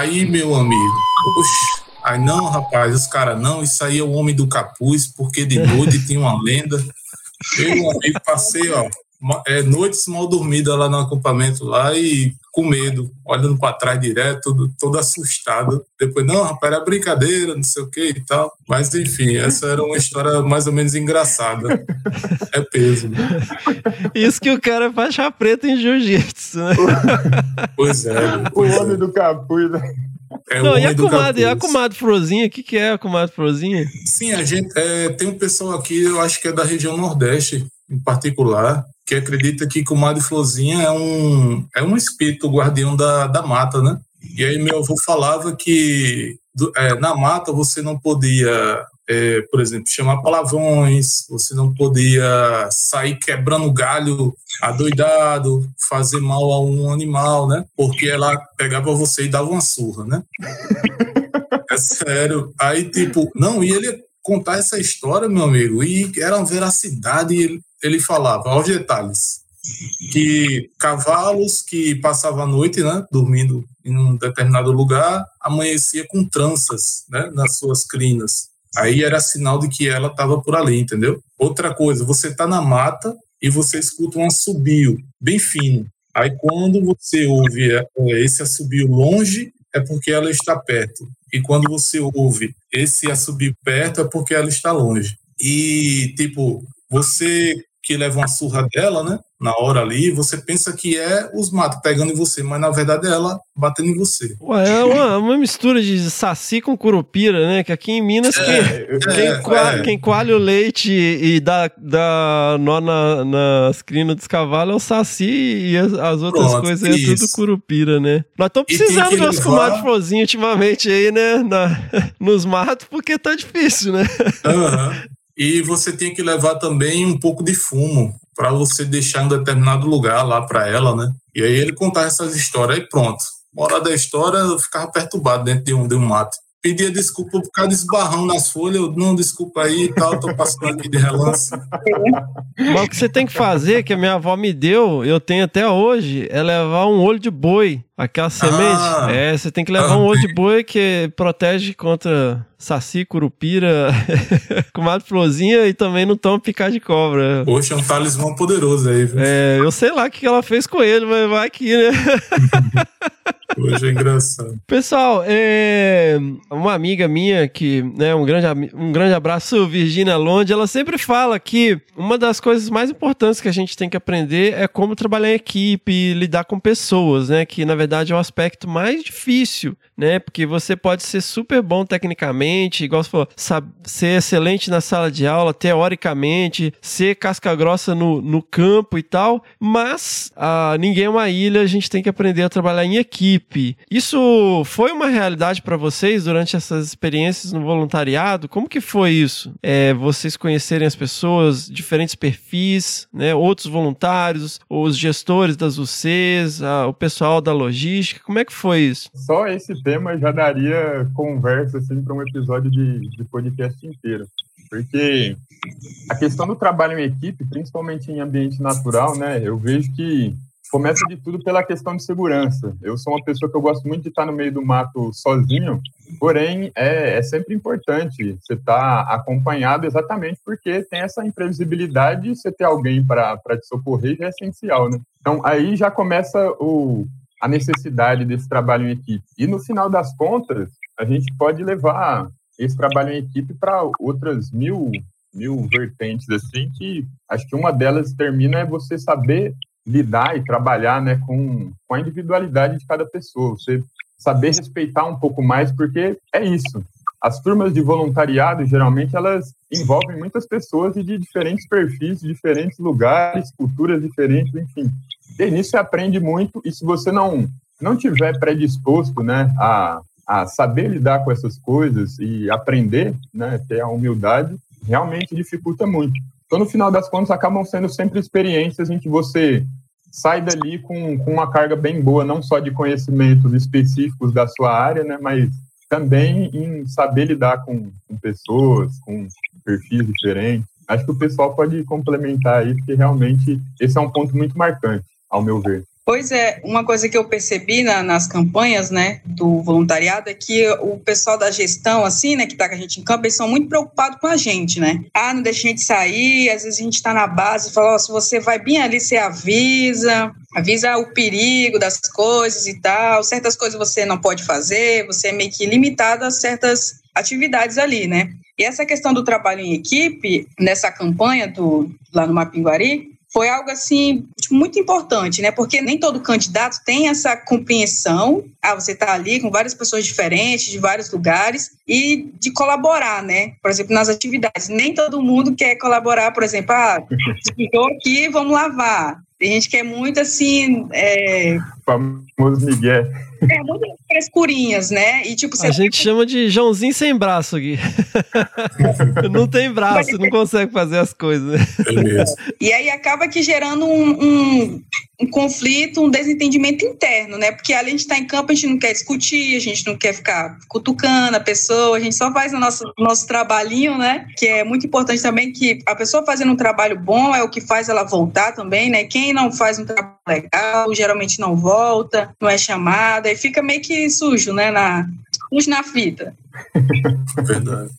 Aí, meu amigo, oxe, aí não, rapaz, os caras, não, isso aí é o homem do capuz, porque de noite tinha uma lenda. Eu, amigo, passei, ó, é, noites mal dormidas lá no acampamento lá e com medo, olhando para trás direto, todo, todo assustado. Depois, não, rapaz, era brincadeira, não sei o que e tal. Mas, enfim, essa era uma história mais ou menos engraçada. É peso. né? Isso que o cara é faixa preta em jiu-jitsu, né? Pois é. O Pois homem é. do capuz, né? É o Não, e a homem do comadre, e a comadre Frozinha, o que, que é a comadre Frozinha? Sim, a gente é, tem um pessoal aqui, eu acho que é da região Nordeste, em particular, que acredita que Comadre Florzinha é um, é um espírito guardião da, da mata, né? E aí meu avô falava que é, na mata você não podia, é, por exemplo, chamar palavrões, você não podia sair quebrando galho adoidado, fazer mal a um animal, né? Porque ela pegava você e dava uma surra, né? É sério. Aí, tipo, não, e ele contar essa história, meu amigo, e era uma veracidade. Ele, falava, aos detalhes, que cavalos que passavam a noite, né, dormindo em um determinado lugar, amanhecia com tranças, né, nas suas crinas. Aí era sinal de que ela estava por ali, entendeu? Outra coisa, você está na mata e você escuta um assobio bem fino. Aí quando você ouve é, esse assobio longe, é porque ela está perto. E quando você ouve esse assobio perto, é porque ela está longe. E, tipo, você que leva uma surra dela, né? Na hora ali, você pensa que é os matos pegando em você, mas na verdade é ela batendo em você. Ué, é uma, uma mistura de saci com curupira, né? Que aqui em Minas, quem, quem, é, coa- é. quem coalha o leite e, e dá, dá nó na, nas crinas dos cavalos é o saci e as, as outras Pronto, coisas é tudo curupira, né? Nós estamos precisando de umas frozinhas ultimamente aí, né? Na, nos matos, porque tá difícil, né? Aham. E você tem que levar também um pouco de fumo para você deixar em determinado lugar lá para ela, né? E aí ele contava essas histórias e pronto. Hora da história eu ficava perturbado dentro de um, de um mato. Pedia desculpa por causa desse barrão nas folhas, eu, não, desculpa aí e tal, tô passando aqui de relance. Mas o que você tem que fazer, que a minha avó me deu, eu tenho até hoje, é levar um olho de boi. Aquela semente? Ah. É, você tem que levar Ah. um olho de boi que protege contra saci, curupira, comadre florzinha e também não toma picar de cobra. Poxa, é um talismã poderoso aí, viu? É, eu sei lá o que ela fez com ele, mas vai aqui, né? Hoje é engraçado. Pessoal, é, uma amiga minha que, né, um grande, um grande abraço, Virginia Londe, ela sempre fala que uma das coisas mais importantes que a gente tem que aprender é como trabalhar em equipe lidar com pessoas, né, que na verdade é o aspecto mais difícil, né, porque você pode ser super bom tecnicamente, igual você falou, ser excelente na sala de aula, teoricamente, ser casca grossa no, no campo e tal, mas ah, ninguém é uma ilha, a gente tem que aprender a trabalhar em equipe. Isso foi uma realidade para vocês durante essas experiências no voluntariado? Como que foi isso? É, vocês conhecerem as pessoas, diferentes perfis, né, outros voluntários, os gestores das UCs, ah, o pessoal da como é que foi isso? Só esse tema já daria conversa assim para um episódio de, de podcast inteiro. Porque a questão do trabalho em equipe, principalmente em ambiente natural, né, eu vejo que começa de tudo pela questão de segurança. Eu sou uma pessoa que eu gosto muito de estar no meio do mato sozinho, porém é, é sempre importante você estar acompanhado exatamente porque tem essa imprevisibilidade você ter alguém para te socorrer já é essencial, né? Então aí já começa o, a necessidade desse trabalho em equipe. E no final das contas, a gente pode levar esse trabalho em equipe para outras mil, mil vertentes, assim, que acho que uma delas termina é você saber lidar e trabalhar né, com, com a individualidade de cada pessoa, você saber respeitar um pouco mais, porque é isso. As turmas de voluntariado, geralmente, elas envolvem muitas pessoas de diferentes perfis, diferentes lugares, culturas diferentes, enfim. E nisso você aprende muito, e se você não, não tiver predisposto né, a, a saber lidar com essas coisas e aprender, né, ter a humildade, realmente dificulta muito. Então, no final das contas, acabam sendo sempre experiências em que você sai dali com, com uma carga bem boa, não só de conhecimentos específicos da sua área, né, mas também em saber lidar com, com pessoas, com perfis diferentes. Acho que o pessoal pode complementar aí, porque realmente esse é um ponto muito marcante, ao meu ver. Pois é, uma coisa que eu percebi na, nas campanhas, né, do voluntariado é que o pessoal da gestão, assim, né, que tá com a gente em campo, eles são muito preocupados com a gente, né? Ah, não deixa a gente sair, às vezes a gente tá na base e fala, ó, se você vai bem ali, você avisa, avisa o perigo das coisas e tal, certas coisas você não pode fazer, você é meio que limitado a certas atividades ali, né? E essa questão do trabalho em equipe, nessa campanha do, lá no Mapinguari, foi algo assim tipo, muito importante, né? Porque nem todo candidato tem essa compreensão. Ah, você está ali com várias pessoas diferentes, de vários lugares, e de colaborar, né? Por exemplo, nas atividades. Nem todo mundo quer colaborar, por exemplo, ah, estou aqui, vamos lavar. Tem gente que é muito assim. É, O famoso Miguel. É muito frescurinhas, né? E tipo, A gente chama de Joãozinho sem braço aqui. não tem braço, não consegue fazer as coisas. É. E aí acaba que gerando um, um, um conflito, um desentendimento interno, né? Porque além de estar em campo, a gente não quer discutir, a gente não quer ficar cutucando a pessoa, a gente só faz o nosso, nosso trabalhinho, né? Que é muito importante também que a pessoa fazendo um trabalho bom é o que faz ela voltar também, né? Quem não faz um trabalho legal, geralmente não volta, não é chamada, e fica meio que sujo, né? Na, sujo na fita. Verdade.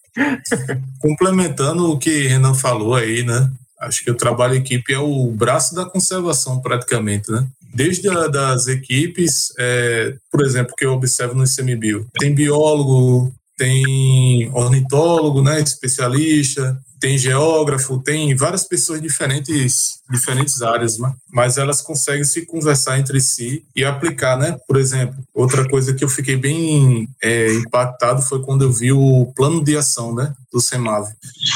Complementando o que Renan falou aí, né? Acho que o trabalho equipe é o braço da conservação, praticamente, né? Desde a, das equipes, é, por exemplo, que eu observo no ICMBio, tem biólogo, tem ornitólogo, né, especialista, tem geógrafo, tem várias pessoas diferentes, diferentes áreas, né? mas elas conseguem se conversar entre si e aplicar, né? Por exemplo, outra coisa que eu fiquei bem é, impactado foi quando eu vi o plano de ação, né, do CEMAV,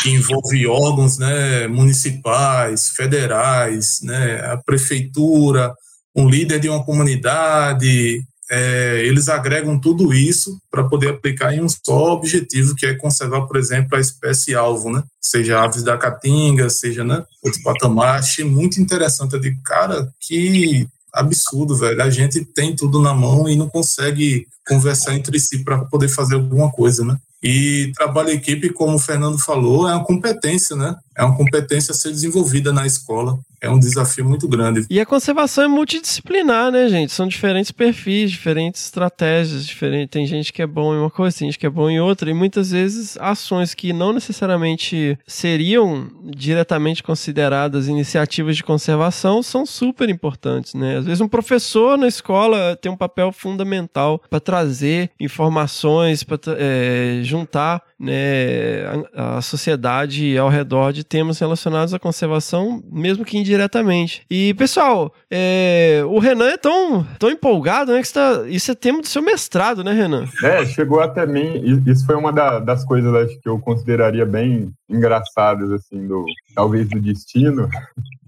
que envolve órgãos, né, municipais, federais, né, a prefeitura, um líder de uma comunidade, é, eles agregam tudo isso para poder aplicar em um só objetivo, que é conservar, por exemplo, a espécie alvo, né? Seja aves da caatinga, seja né, outro patamar. Achei muito interessante. Eu digo, cara, que absurdo, velho. A gente tem tudo na mão e não consegue conversar entre si para poder fazer alguma coisa, né? E trabalho em equipe, como o Fernando falou, é uma competência, né? É uma competência a ser desenvolvida na escola. É um desafio muito grande. E a conservação é multidisciplinar, né, gente? São diferentes perfis, diferentes estratégias, diferentes. Tem gente que é bom em uma coisa, tem gente que é bom em outra, e muitas vezes ações que não necessariamente seriam diretamente consideradas iniciativas de conservação são super importantes, né? Às vezes um professor na escola tem um papel fundamental para trazer informações, para é, juntar né, a, a, sociedade ao redor de temas relacionados à conservação, mesmo que indiretamente. E, pessoal, é, o Renan é tão, tão empolgado, né? Que está, isso é tema do seu mestrado, né, Renan? É, chegou até mim. Isso foi uma da, das coisas acho, que eu consideraria bem engraçadas, assim, do talvez do destino.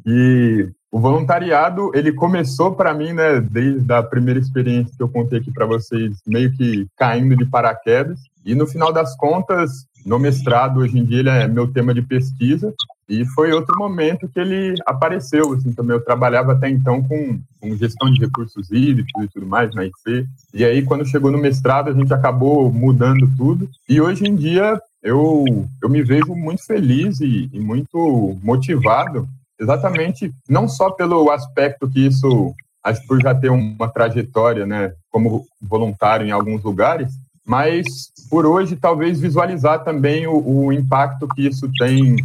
E o voluntariado, ele começou para mim, né, desde a primeira experiência que eu contei aqui para vocês, meio que caindo de paraquedas. E no final das contas, no mestrado, hoje em dia, ele é meu tema de pesquisa. E foi outro momento que ele apareceu, assim, também eu trabalhava até então com, com gestão de recursos hídricos e tudo mais na IC. E aí, quando chegou no mestrado, a gente acabou mudando tudo. E hoje em dia, eu, eu me vejo muito feliz e, e muito motivado exatamente não só pelo aspecto que isso, acho por já ter uma trajetória, né, como voluntário em alguns lugares, mas por hoje talvez visualizar também o, o impacto que isso tem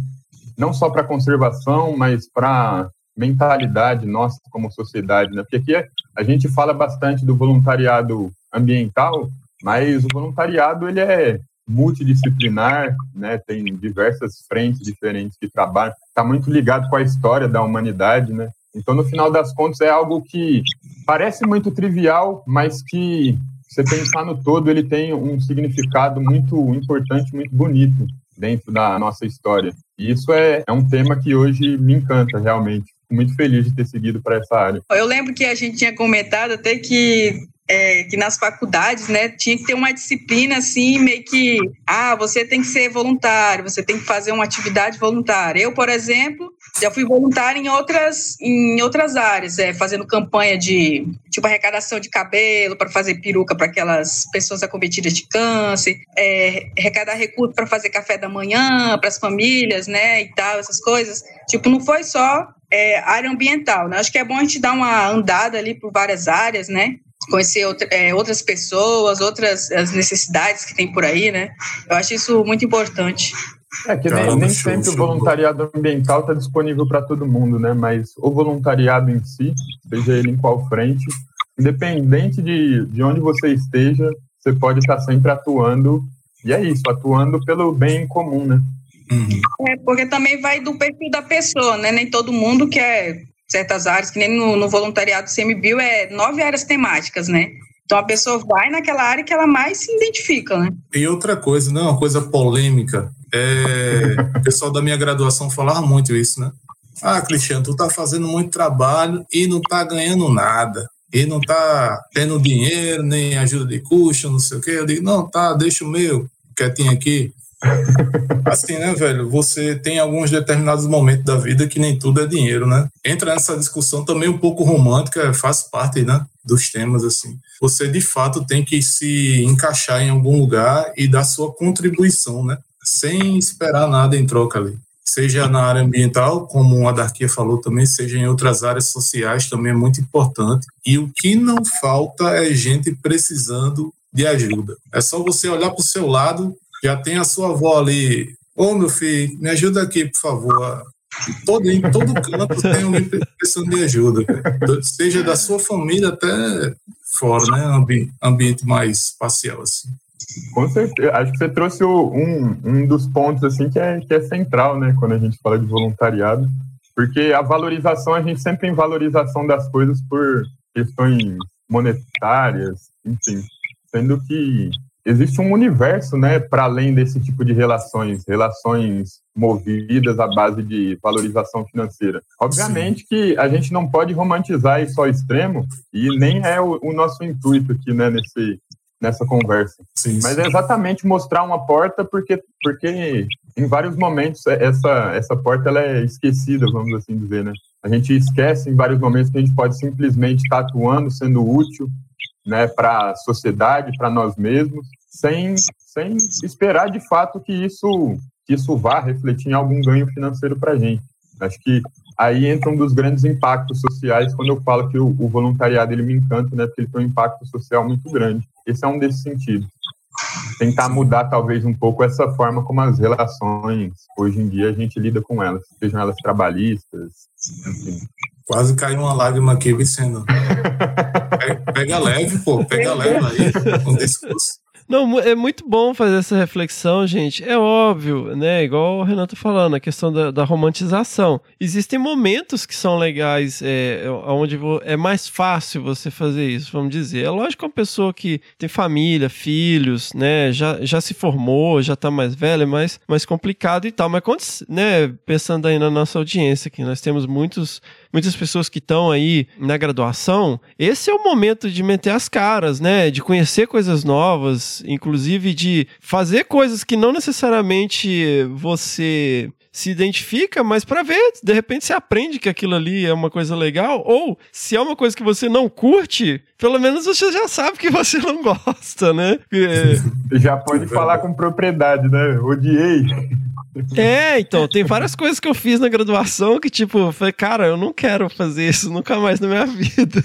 não só para a conservação, mas para mentalidade nossa como sociedade, né? Porque aqui a gente fala bastante do voluntariado ambiental, mas o voluntariado ele é multidisciplinar, né? Tem diversas frentes diferentes que trabalham. Está muito ligado com a história da humanidade, né? Então, no final das contas, é algo que parece muito trivial, mas que, você pensar no todo, ele tem um significado muito importante, muito bonito dentro da nossa história. E isso é, é um tema que hoje me encanta, realmente. Fico muito feliz de ter seguido para essa área. Eu lembro que a gente tinha comentado até que é, que nas faculdades, né, tinha que ter uma disciplina assim, meio que, ah, você tem que ser voluntário, você tem que fazer uma atividade voluntária. Eu, por exemplo, já fui voluntário em outras, em outras áreas, é, fazendo campanha de, tipo, arrecadação de cabelo para fazer peruca para aquelas pessoas acometidas de câncer, é, arrecadar recursos para fazer café da manhã para as famílias, né, e tal, essas coisas. Tipo, não foi só é, área ambiental, né? Acho que é bom a gente dar uma andada ali por várias áreas, né? conhecer outra, é, outras pessoas, outras as necessidades que tem por aí, né? Eu acho isso muito importante. É que nem, nem sempre o voluntariado ambiental está disponível para todo mundo, né? Mas o voluntariado em si, seja ele em qual frente, independente de, de onde você esteja, você pode estar sempre atuando, e é isso, atuando pelo bem comum, né? Uhum. É, porque também vai do perfil da pessoa, né? Nem todo mundo quer certas áreas, que nem no, no voluntariado CMBio é nove áreas temáticas, né? Então a pessoa vai naquela área que ela mais se identifica, né? E outra coisa, não, uma coisa polêmica. É, o pessoal da minha graduação falava muito isso, né? Ah, Cristiano, tu tá fazendo muito trabalho e não tá ganhando nada. E não tá tendo dinheiro, nem ajuda de custo, não sei o quê. Eu digo, não, tá, deixa o meu quietinho aqui. Assim, né, velho? Você tem alguns determinados momentos da vida que nem tudo é dinheiro, né? Entra nessa discussão também um pouco romântica, faz parte, né? Dos temas, assim. Você, de fato, tem que se encaixar em algum lugar e dar sua contribuição, né? Sem esperar nada em troca ali. Seja na área ambiental, como a Darquia falou também, seja em outras áreas sociais, também é muito importante. E o que não falta é gente precisando de ajuda. É só você olhar para o seu lado já tem a sua avó ali. Ô, meu filho, me ajuda aqui, por favor. Todo, em todo canto tem alguém precisando de ajuda, seja da sua família até fora, né? Ambi ambiente mais espacial, assim. Com certeza. Acho que você trouxe um, um dos pontos assim que é, que é central, né? Quando a gente fala de voluntariado. Porque a valorização, a gente sempre tem valorização das coisas por questões monetárias, enfim. Sendo que existe um universo, né, para além desse tipo de relações, relações movidas à base de valorização financeira. Obviamente Sim. que a gente não pode romantizar isso ao extremo e nem é o, o nosso intuito aqui, né, nesse nessa conversa. Sim, Mas é exatamente mostrar uma porta porque porque em vários momentos essa essa porta ela é esquecida, vamos assim dizer, né? A gente esquece em vários momentos que a gente pode simplesmente estar atuando, sendo útil, né, para a sociedade, para nós mesmos, sem, sem esperar de fato que isso, que isso vá refletir em algum ganho financeiro para a gente. Acho que aí entra um dos grandes impactos sociais quando eu falo que o, o voluntariado ele me encanta, né? Porque ele tem um impacto social muito grande. Esse é um desses sentidos. Tentar mudar talvez um pouco essa forma como as relações hoje em dia a gente lida com elas, sejam elas trabalhistas, enfim. Quase caiu uma lágrima aqui, Vicendo. pega leve, pô, pega leve aí, um discurso. Não, é muito bom fazer essa reflexão, gente. É óbvio, né? Igual o Renato falando, a questão da, da romantização. Existem momentos que são legais, é, onde é mais fácil você fazer isso, vamos dizer. É lógico que uma pessoa que tem família, filhos, né, já, já se formou, já tá mais velha, é mais, mais complicado e tal. Mas quando, né, pensando aí na nossa audiência, que nós temos muitos muitas pessoas que estão aí na graduação, esse é o momento de meter as caras, né? De conhecer coisas novas, inclusive de fazer coisas que não necessariamente você se identifica, mas para ver, de repente você aprende que aquilo ali é uma coisa legal, ou se é uma coisa que você não curte, pelo menos você já sabe que você não gosta, né? É... Já pode falar com propriedade, né? Odiei. É, então, tem várias coisas que eu fiz na graduação que, tipo, falei, cara, eu não quero fazer isso nunca mais na minha vida.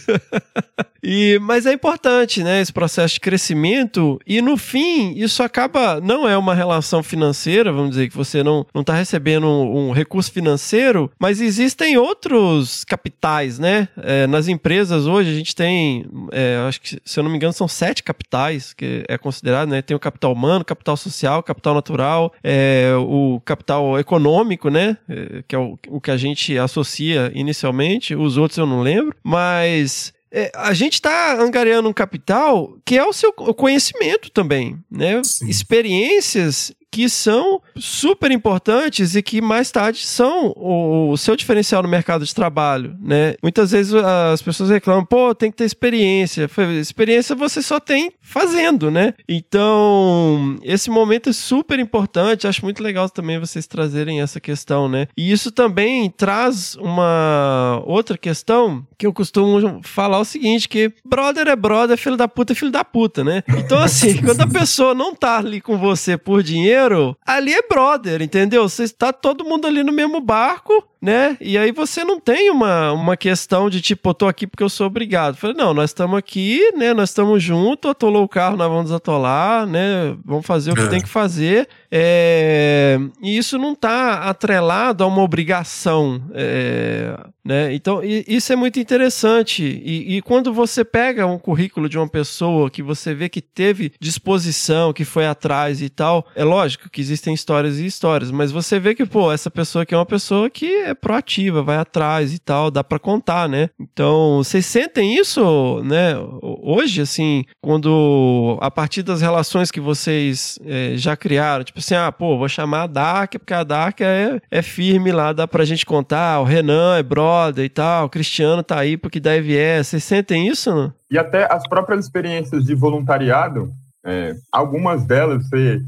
e, mas é importante, né, esse processo de crescimento, e no fim, isso acaba, não é uma relação financeira, vamos dizer, que você não, não tá recebendo um, um recurso financeiro, mas existem outros capitais, né? É, nas empresas hoje a gente tem, é, acho que, se eu não me engano, são sete capitais que é considerado, né? Tem o capital humano, capital social, capital natural, é, o capital econômico, né? É, que é o, o que a gente associa inicialmente, os outros eu não lembro, mas é, a gente está angariando um capital que é o seu conhecimento também, né? Sim. Experiências que são super importantes e que mais tarde são o, seu diferencial no mercado de trabalho, né? Muitas vezes as pessoas reclamam, pô, tem que ter experiência. Experiência você só tem fazendo, né? Então, esse momento é super importante. Acho muito legal também vocês trazerem essa questão, né? E isso também traz uma outra questão que eu costumo falar o seguinte, que brother é brother, filho da puta é filho da puta, né? Então, assim, quando a pessoa não tá ali com você por dinheiro, ali é brother, entendeu? Você está todo mundo ali no mesmo barco, né? E aí você não tem uma, uma questão de tipo, eu tô aqui porque eu sou obrigado. falei, não, nós estamos aqui, né? Nós estamos juntos, atolou o carro, nós vamos desatolar, né? Vamos fazer o que é. tem que fazer. É... E isso não está atrelado a uma obrigação, é... né? Então, isso é muito interessante. E, e quando você pega um currículo de uma pessoa que você vê que teve disposição, que foi atrás e tal, é lógico que existem histórias e histórias, mas você vê que, pô, essa pessoa aqui é uma pessoa que é proativa, vai atrás e tal, dá para contar, né? Então, vocês sentem isso, né? Hoje, assim, quando a partir das relações que vocês é, já criaram, tipo assim, ah, pô, vou chamar a Dark, porque a Dark é, é firme lá, dá pra gente contar, o Renan é brother e tal, o Cristiano tá aí porque deve é. Vocês sentem isso, não? E até as próprias experiências de voluntariado, é, algumas delas você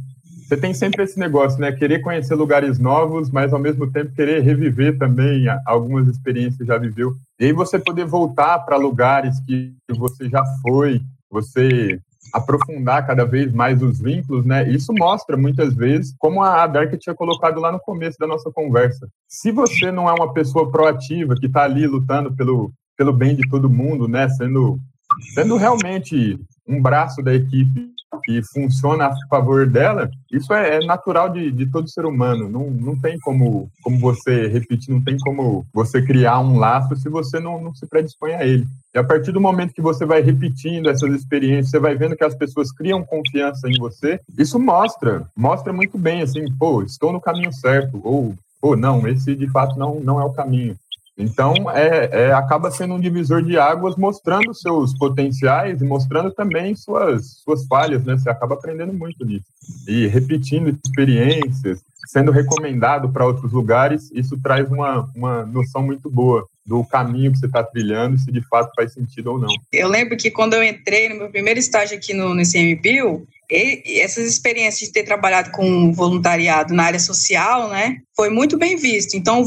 você tem sempre esse negócio, né? Querer conhecer lugares novos, mas ao mesmo tempo querer reviver também algumas experiências que já viveu. E aí você poder voltar para lugares que você já foi, você aprofundar cada vez mais os vínculos, né? Isso mostra muitas vezes, como a Dark tinha colocado lá no começo da nossa conversa. Se você não é uma pessoa proativa que está ali lutando pelo, pelo bem de todo mundo, né? Sendo, sendo realmente um braço da equipe que funciona a favor dela, isso é, é natural de, de, todo ser humano. Não, não tem como, como você repetir, não tem como você criar um laço se você não, não se predispõe a ele. E a partir do momento que você vai repetindo essas experiências, você vai vendo que as pessoas criam confiança em você, isso mostra, mostra muito bem, assim, pô, estou no caminho certo, ou, pô, não, esse de fato não, não é o caminho. Então, é, é, acaba sendo um divisor de águas, mostrando seus potenciais e mostrando também suas, suas falhas, né? Você acaba aprendendo muito nisso. E repetindo experiências, sendo recomendado para outros lugares, isso traz uma, uma noção muito boa do caminho que você está trilhando, se de fato faz sentido ou não. Eu lembro que quando eu entrei no meu primeiro estágio aqui no, no ICMBio, essas experiências de ter trabalhado com voluntariado na área social, né, foi muito bem visto. Então,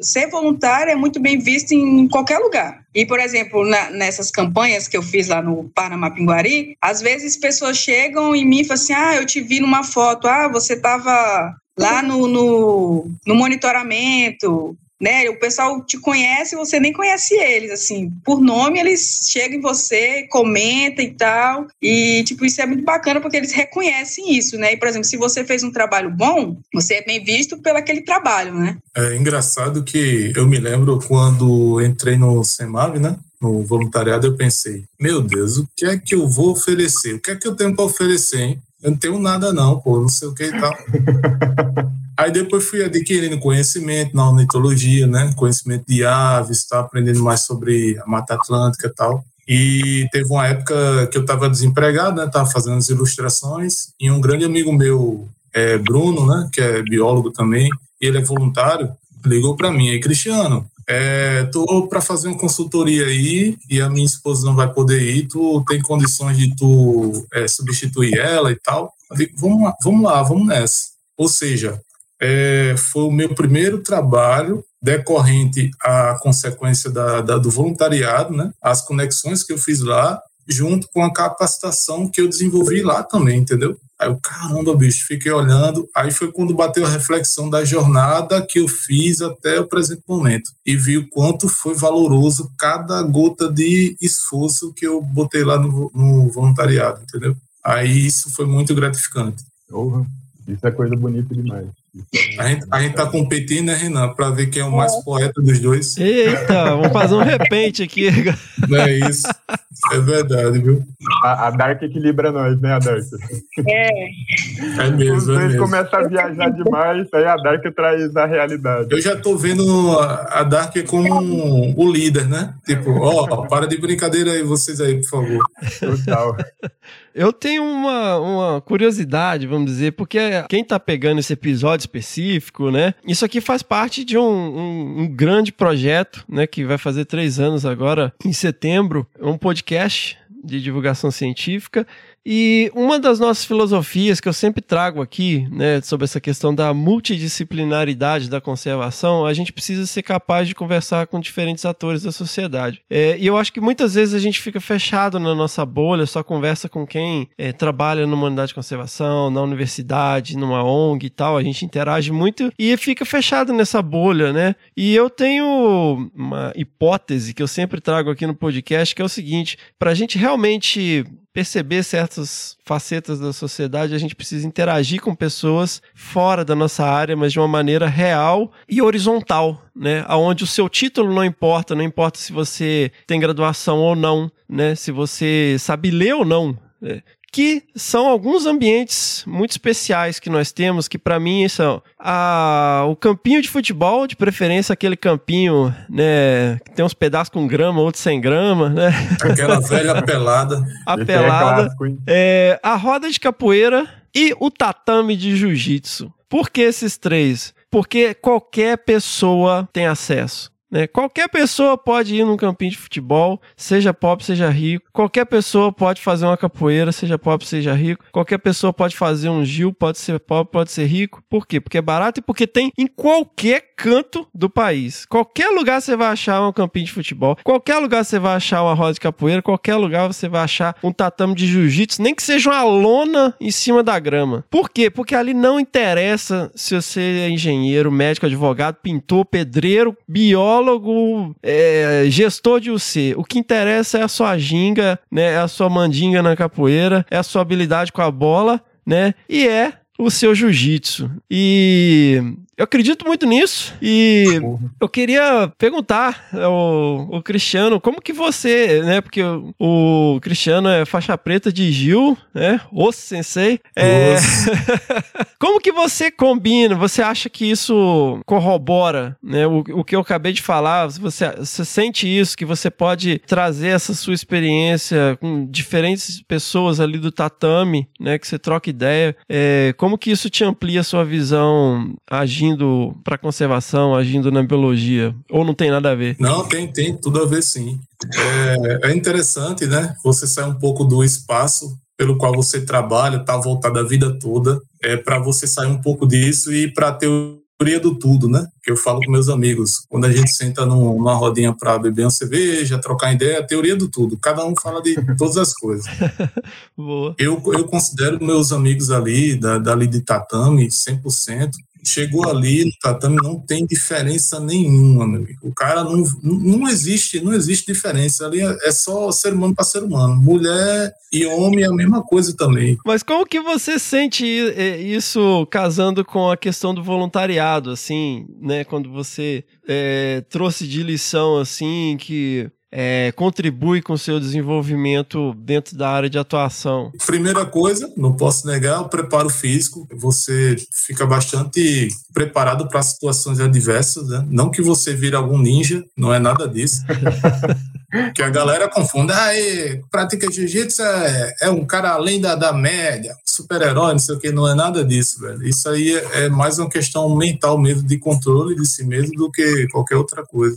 ser voluntário é muito bem visto em qualquer lugar. E, por exemplo, na, nessas campanhas que eu fiz lá no Panamá Pinguari, às vezes pessoas chegam em mim e falam assim: ah, eu te vi numa foto, ah, você estava lá no, no, no monitoramento, né? O pessoal te conhece você nem conhece eles, assim. Por nome, eles chegam em você, comentam e tal. E, tipo, isso é muito bacana porque eles reconhecem isso, né? E, por exemplo, se você fez um trabalho bom, você é bem visto pelo aquele trabalho, né? É engraçado que eu me lembro quando entrei no SEMAV, né? No voluntariado, eu pensei, meu Deus, o que é que eu vou oferecer? O que é que eu tenho para oferecer, hein? Eu não tenho nada, não, pô, não sei o que e tal. Aí depois fui adquirindo conhecimento na ornitologia, né? Conhecimento de aves, tá aprendendo mais sobre a Mata Atlântica e tal. E teve uma época que eu estava desempregado, né? Tava fazendo as ilustrações e um grande amigo meu, é, Bruno, né? Que é biólogo também, ele é voluntário, ligou para mim aí, Cristiano, é, tô para fazer uma consultoria aí e a minha esposa não vai poder ir. Tu tem condições de tu é, substituir ela e tal? Eu digo, vamos lá, vamos lá, vamos nessa. Ou seja, é, foi o meu primeiro trabalho decorrente à consequência da, da, do voluntariado, né? As conexões que eu fiz lá, junto com a capacitação que eu desenvolvi lá também, entendeu? Aí eu, caramba, bicho, fiquei olhando. Aí foi quando bateu a reflexão da jornada que eu fiz até o presente momento. E vi o quanto foi valoroso cada gota de esforço que eu botei lá no, no voluntariado, entendeu? Aí isso foi muito gratificante. Isso é coisa bonita demais. A gente, a gente tá competindo, né, Renan, para ver quem é o mais poeta dos dois. Eita, vamos fazer um repente aqui. Não é isso. É verdade, viu? A, a Dark equilibra nós, né, a Dark? É. É mesmo. Os é mesmo. começam a viajar demais, aí a Dark traz a realidade. Eu já tô vendo a a Dark como o líder, né? Tipo, ó, para de brincadeira aí, vocês aí, por favor. Total. Eu tenho uma, uma curiosidade, vamos dizer, porque quem tá pegando esse episódio específico, né? Isso aqui faz parte de um, um, um grande projeto, né? Que vai fazer três anos agora, em setembro. É um podcast de divulgação científica. E uma das nossas filosofias que eu sempre trago aqui, né, sobre essa questão da multidisciplinaridade da conservação, a gente precisa ser capaz de conversar com diferentes atores da sociedade. É, e eu acho que muitas vezes a gente fica fechado na nossa bolha, só conversa com quem é, trabalha numa unidade de conservação, na universidade, numa ONG e tal, a gente interage muito e fica fechado nessa bolha, né? E eu tenho uma hipótese que eu sempre trago aqui no podcast, que é o seguinte: para a gente realmente perceber certas facetas da sociedade, a gente precisa interagir com pessoas fora da nossa área, mas de uma maneira real e horizontal, né? Aonde o seu título não importa, não importa se você tem graduação ou não, né? Se você sabe ler ou não. Que são alguns ambientes muito especiais que nós temos, que para mim são a, o campinho de futebol, de preferência aquele campinho, né, que tem uns pedaços com grama, outros sem grama, né? Aquela velha pelada. A Esse é pelada, clássico, hein? é, a roda de capoeira e o tatame de jiu-jitsu. Por que esses três? Porque qualquer pessoa tem acesso. Né? Qualquer pessoa pode ir num campinho de futebol, seja pobre, seja rico. Qualquer pessoa pode fazer uma capoeira, seja pobre, seja rico. Qualquer pessoa pode fazer um gil, pode ser pobre, pode ser rico. Por quê? Porque é barato e porque tem em qualquer canto do país. Qualquer lugar você vai achar um campinho de futebol. Qualquer lugar você vai achar uma roda de capoeira. Qualquer lugar você vai achar um tatame de jiu-jitsu, nem que seja uma lona em cima da grama. Por quê? Porque ali não interessa se você é engenheiro, médico, advogado, pintor, pedreiro, biólogo, é, gestor de UC. O que interessa é a sua ginga, né? É a sua mandinga na capoeira, é a sua habilidade com a bola, né? E é o seu jiu-jitsu. E eu acredito muito nisso. E eu queria perguntar ao, ao Cristiano, como que você, né? Porque o, o Cristiano é faixa preta de Gil, né? O sensei. É, como que você combina? Você acha que isso corrobora, né? O, o que eu acabei de falar, você, você sente isso, que você pode trazer essa sua experiência com diferentes pessoas ali do tatame, né? Que você troca ideia. É, como que isso te amplia a sua visão agindo para conservação, agindo na biologia? Ou não tem nada a ver? Não, tem, tem tudo a ver sim. É, é interessante, né? Você sai um pouco do espaço pelo qual você trabalha, está voltado a vida toda, é para você sair um pouco disso e para a teoria do tudo, né? Que eu falo com meus amigos. Quando a gente senta num- numa rodinha para beber uma cerveja, trocar ideia, a teoria do tudo. Cada um fala de todas as coisas. Boa. Eu, eu considero meus amigos ali, da, dali de tatame, 100%. Chegou ali no tatame, não tem diferença nenhuma, meu amigo. O cara não, não existe, não existe diferença. Ali é, é só ser humano para ser humano. Mulher e homem é a mesma coisa também. Mas como que você sente isso casando com a questão do voluntariado, assim, né? Quando você é, trouxe de lição, assim, que é, contribui com o seu desenvolvimento dentro da área de atuação? Primeira coisa, não posso negar, o preparo físico. Você fica bastante preparado para situações adversas, né? Não que você vire algum ninja, não é nada disso. que a galera confunde. Ah, e, prática jiu-jitsu é, é, um cara além da, da média, super-herói, não sei o que, não é nada disso, velho. Isso aí é, é mais uma questão mental mesmo, de controle de si mesmo, do que qualquer outra coisa.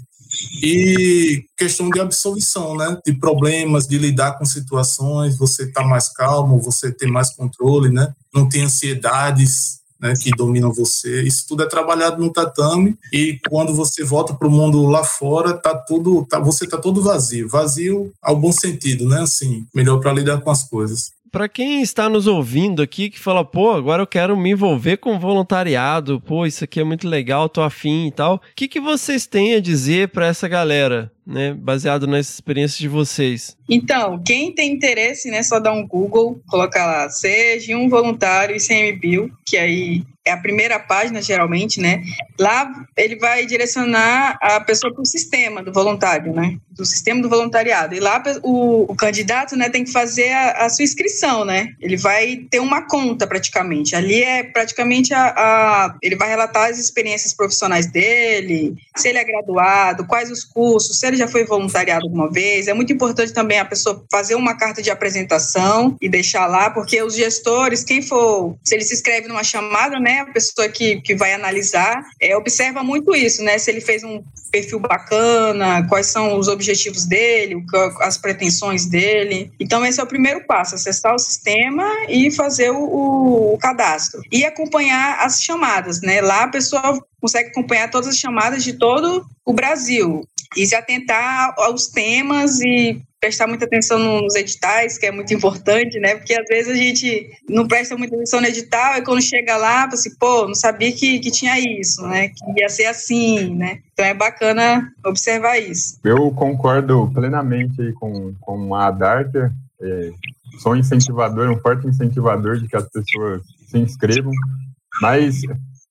E questão de absolvição, né? De problemas, de lidar com situações, você tá mais calmo, você tem mais controle, né? Não tem ansiedades, né, que dominam você. Isso tudo é trabalhado no tatame e quando você volta para o mundo lá fora, tá tudo, tá, você tá todo vazio, vazio ao bom sentido, né? Assim, melhor para lidar com as coisas para quem está nos ouvindo aqui que fala, pô, agora eu quero me envolver com voluntariado, pô, isso aqui é muito legal, tô afim e tal. O que, que vocês têm a dizer para essa galera? né, baseado nas experiências de vocês? Então, quem tem interesse, né, só dá um Google, coloca lá, seja um voluntário ICMBio, que aí é a primeira página, geralmente, né? Lá ele vai direcionar a pessoa para o sistema do voluntário, né? Do sistema do voluntariado. E lá o, o candidato, né, tem que fazer a, a, sua inscrição, né? Ele vai ter uma conta praticamente. Ali é praticamente a, a, ele vai relatar as experiências profissionais dele, se ele é graduado, quais os cursos, se ele já foi voluntariado alguma vez. É muito importante também a pessoa fazer uma carta de apresentação e deixar lá, porque os gestores, quem for, se ele se inscreve numa chamada, né? A pessoa que, que vai analisar é, observa muito isso, né? Se ele fez um perfil bacana, quais são os objetivos dele, as pretensões dele. Então, esse é o primeiro passo: acessar o sistema e fazer o, o, o cadastro. E acompanhar as chamadas, né? Lá a pessoa consegue acompanhar todas as chamadas de todo o Brasil e se atentar aos temas e prestar muita atenção nos editais, que é muito importante, né? Porque às vezes a gente não presta muita atenção no edital e quando chega lá, assim, pô, não sabia que, que tinha isso, né? Que ia ser assim, né? Então é bacana observar isso. Eu concordo plenamente com, com a Darker. É, sou um incentivador, um forte incentivador de que as pessoas se inscrevam, mas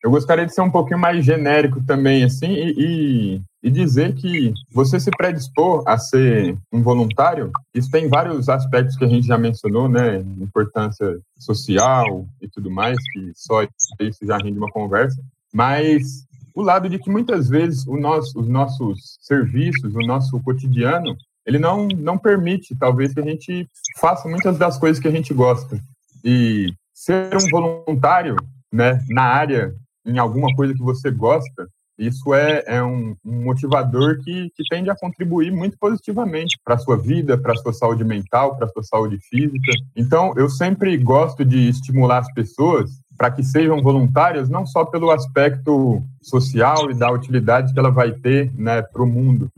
eu gostaria de ser um pouquinho mais genérico também, assim, e, e, e, dizer que você se predispor a ser um voluntário, isso tem vários aspectos que a gente já mencionou, né? Importância social e tudo mais, que só isso já rende uma conversa, mas o lado de que muitas vezes o nosso, os nossos serviços, o nosso cotidiano, ele não, não permite, talvez, que a gente faça muitas das coisas que a gente gosta. E ser um voluntário né, na área em alguma coisa que você gosta, isso é, é um, um motivador que, que tende a contribuir muito positivamente para a sua vida, para a sua saúde mental, para a sua saúde física. Então, eu sempre gosto de estimular as pessoas para que sejam voluntárias, não só pelo aspecto social e da utilidade que ela vai ter né, para o mundo,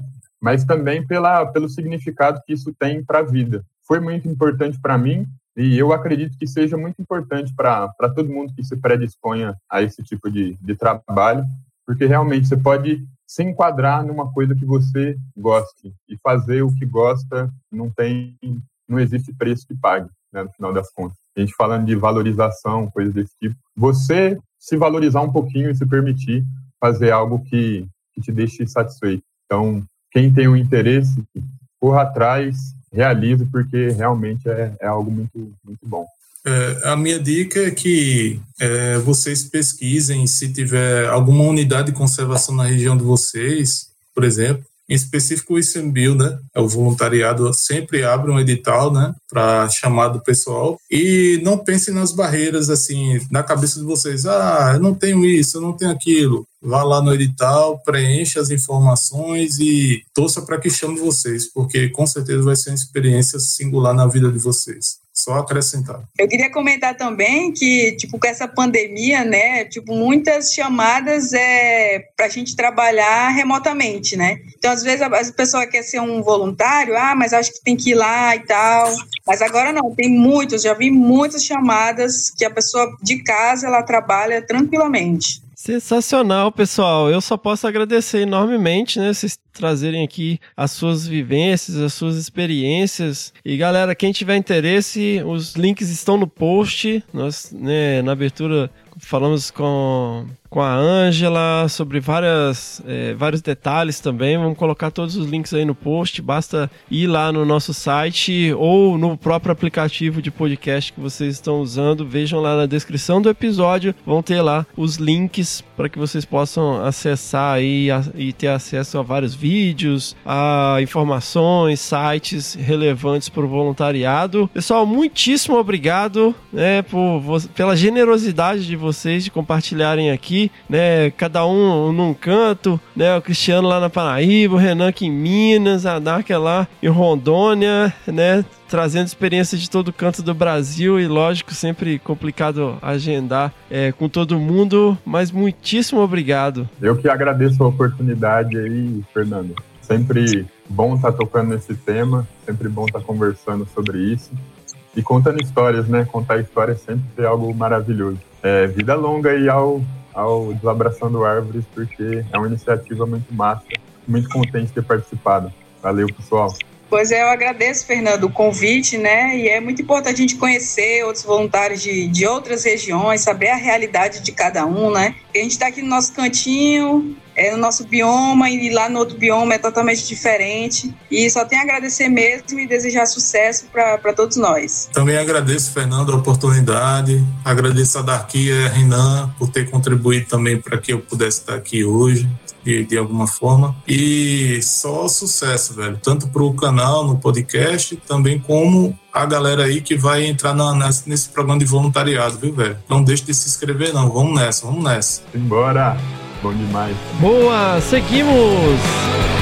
mas também pela, pelo significado que isso tem para a vida. Foi muito importante para mim e eu acredito que seja muito importante para todo mundo que se predisponha a esse tipo de, de trabalho, porque realmente você pode se enquadrar numa coisa que você goste e fazer o que gosta não tem não existe preço que pague né, no final das contas. A gente falando de valorização coisas desse tipo você se valorizar um pouquinho e se permitir fazer algo que, que te deixe satisfeito. Então quem tem um interesse corra atrás realize, porque realmente é, é algo muito, muito bom. É, a minha dica é que é, vocês pesquisem se tiver alguma unidade de conservação na região de vocês, por exemplo, em específico o ICMBio, né? É o voluntariado sempre abre um edital, né? Para chamar do pessoal. E não pensem nas barreiras, assim, na cabeça de vocês. Ah, eu não tenho isso, eu não tenho aquilo. Vá lá no edital, preencha as informações e torça para que chame vocês, porque com certeza vai ser uma experiência singular na vida de vocês. Só acrescentar. Eu queria comentar também que, tipo, com essa pandemia, né, tipo, muitas chamadas é para a gente trabalhar remotamente, né? Então, às vezes, a, a pessoa quer ser um voluntário, ah, mas acho que tem que ir lá e tal. Mas agora não, tem muitos, já vi muitas chamadas que a pessoa de casa ela trabalha tranquilamente. Sensacional, pessoal. Eu só posso agradecer enormemente, né? Vocês trazerem aqui as suas vivências, as suas experiências. E galera, quem tiver interesse, os links estão no post. Nós, né, na abertura falamos com com a Ângela sobre várias, é, vários detalhes também. Vamos colocar todos os links aí no post. Basta ir lá no nosso site ou no próprio aplicativo de podcast que vocês estão usando. Vejam lá na descrição do episódio. Vão ter lá os links para que vocês possam acessar aí e ter acesso a vários vídeos, a informações, sites relevantes para o voluntariado. Pessoal, muitíssimo obrigado né, por, pela generosidade de vocês de compartilharem aqui né? Cada um num canto, né? O Cristiano lá na Paraíba, o Renan aqui em Minas, a Dark lá em Rondônia, né? Trazendo experiência de todo canto do Brasil e, lógico, sempre complicado agendar é, com todo mundo, mas muitíssimo obrigado. Eu que agradeço a oportunidade aí, Fernando. Sempre bom estar tá tocando nesse tema, sempre bom estar tá conversando sobre isso. E contando histórias, né? Contar histórias sempre é algo maravilhoso. É, vida longa e ao ao Desabraçando Árvores, porque é uma iniciativa muito massa. Muito contente de ter participado. Valeu, pessoal. Pois é, eu agradeço, Fernando, o convite, né? E é muito importante a gente conhecer outros voluntários de, de outras regiões, saber a realidade de cada um, né? A gente está aqui no nosso cantinho, é no nosso bioma e lá no outro bioma é totalmente diferente. E só tenho a agradecer mesmo e desejar sucesso para todos nós. Também agradeço, Fernando, a oportunidade. Agradeço a Darkia e a Renan por ter contribuído também para que eu pudesse estar aqui hoje. De, de, alguma forma. E só sucesso, velho. Tanto para o canal, no podcast, também como a galera aí que vai entrar na, nesse programa de voluntariado, viu, velho? Não deixe de se inscrever, não. Vamos nessa, vamos nessa. Embora! Bom demais. Boa, seguimos!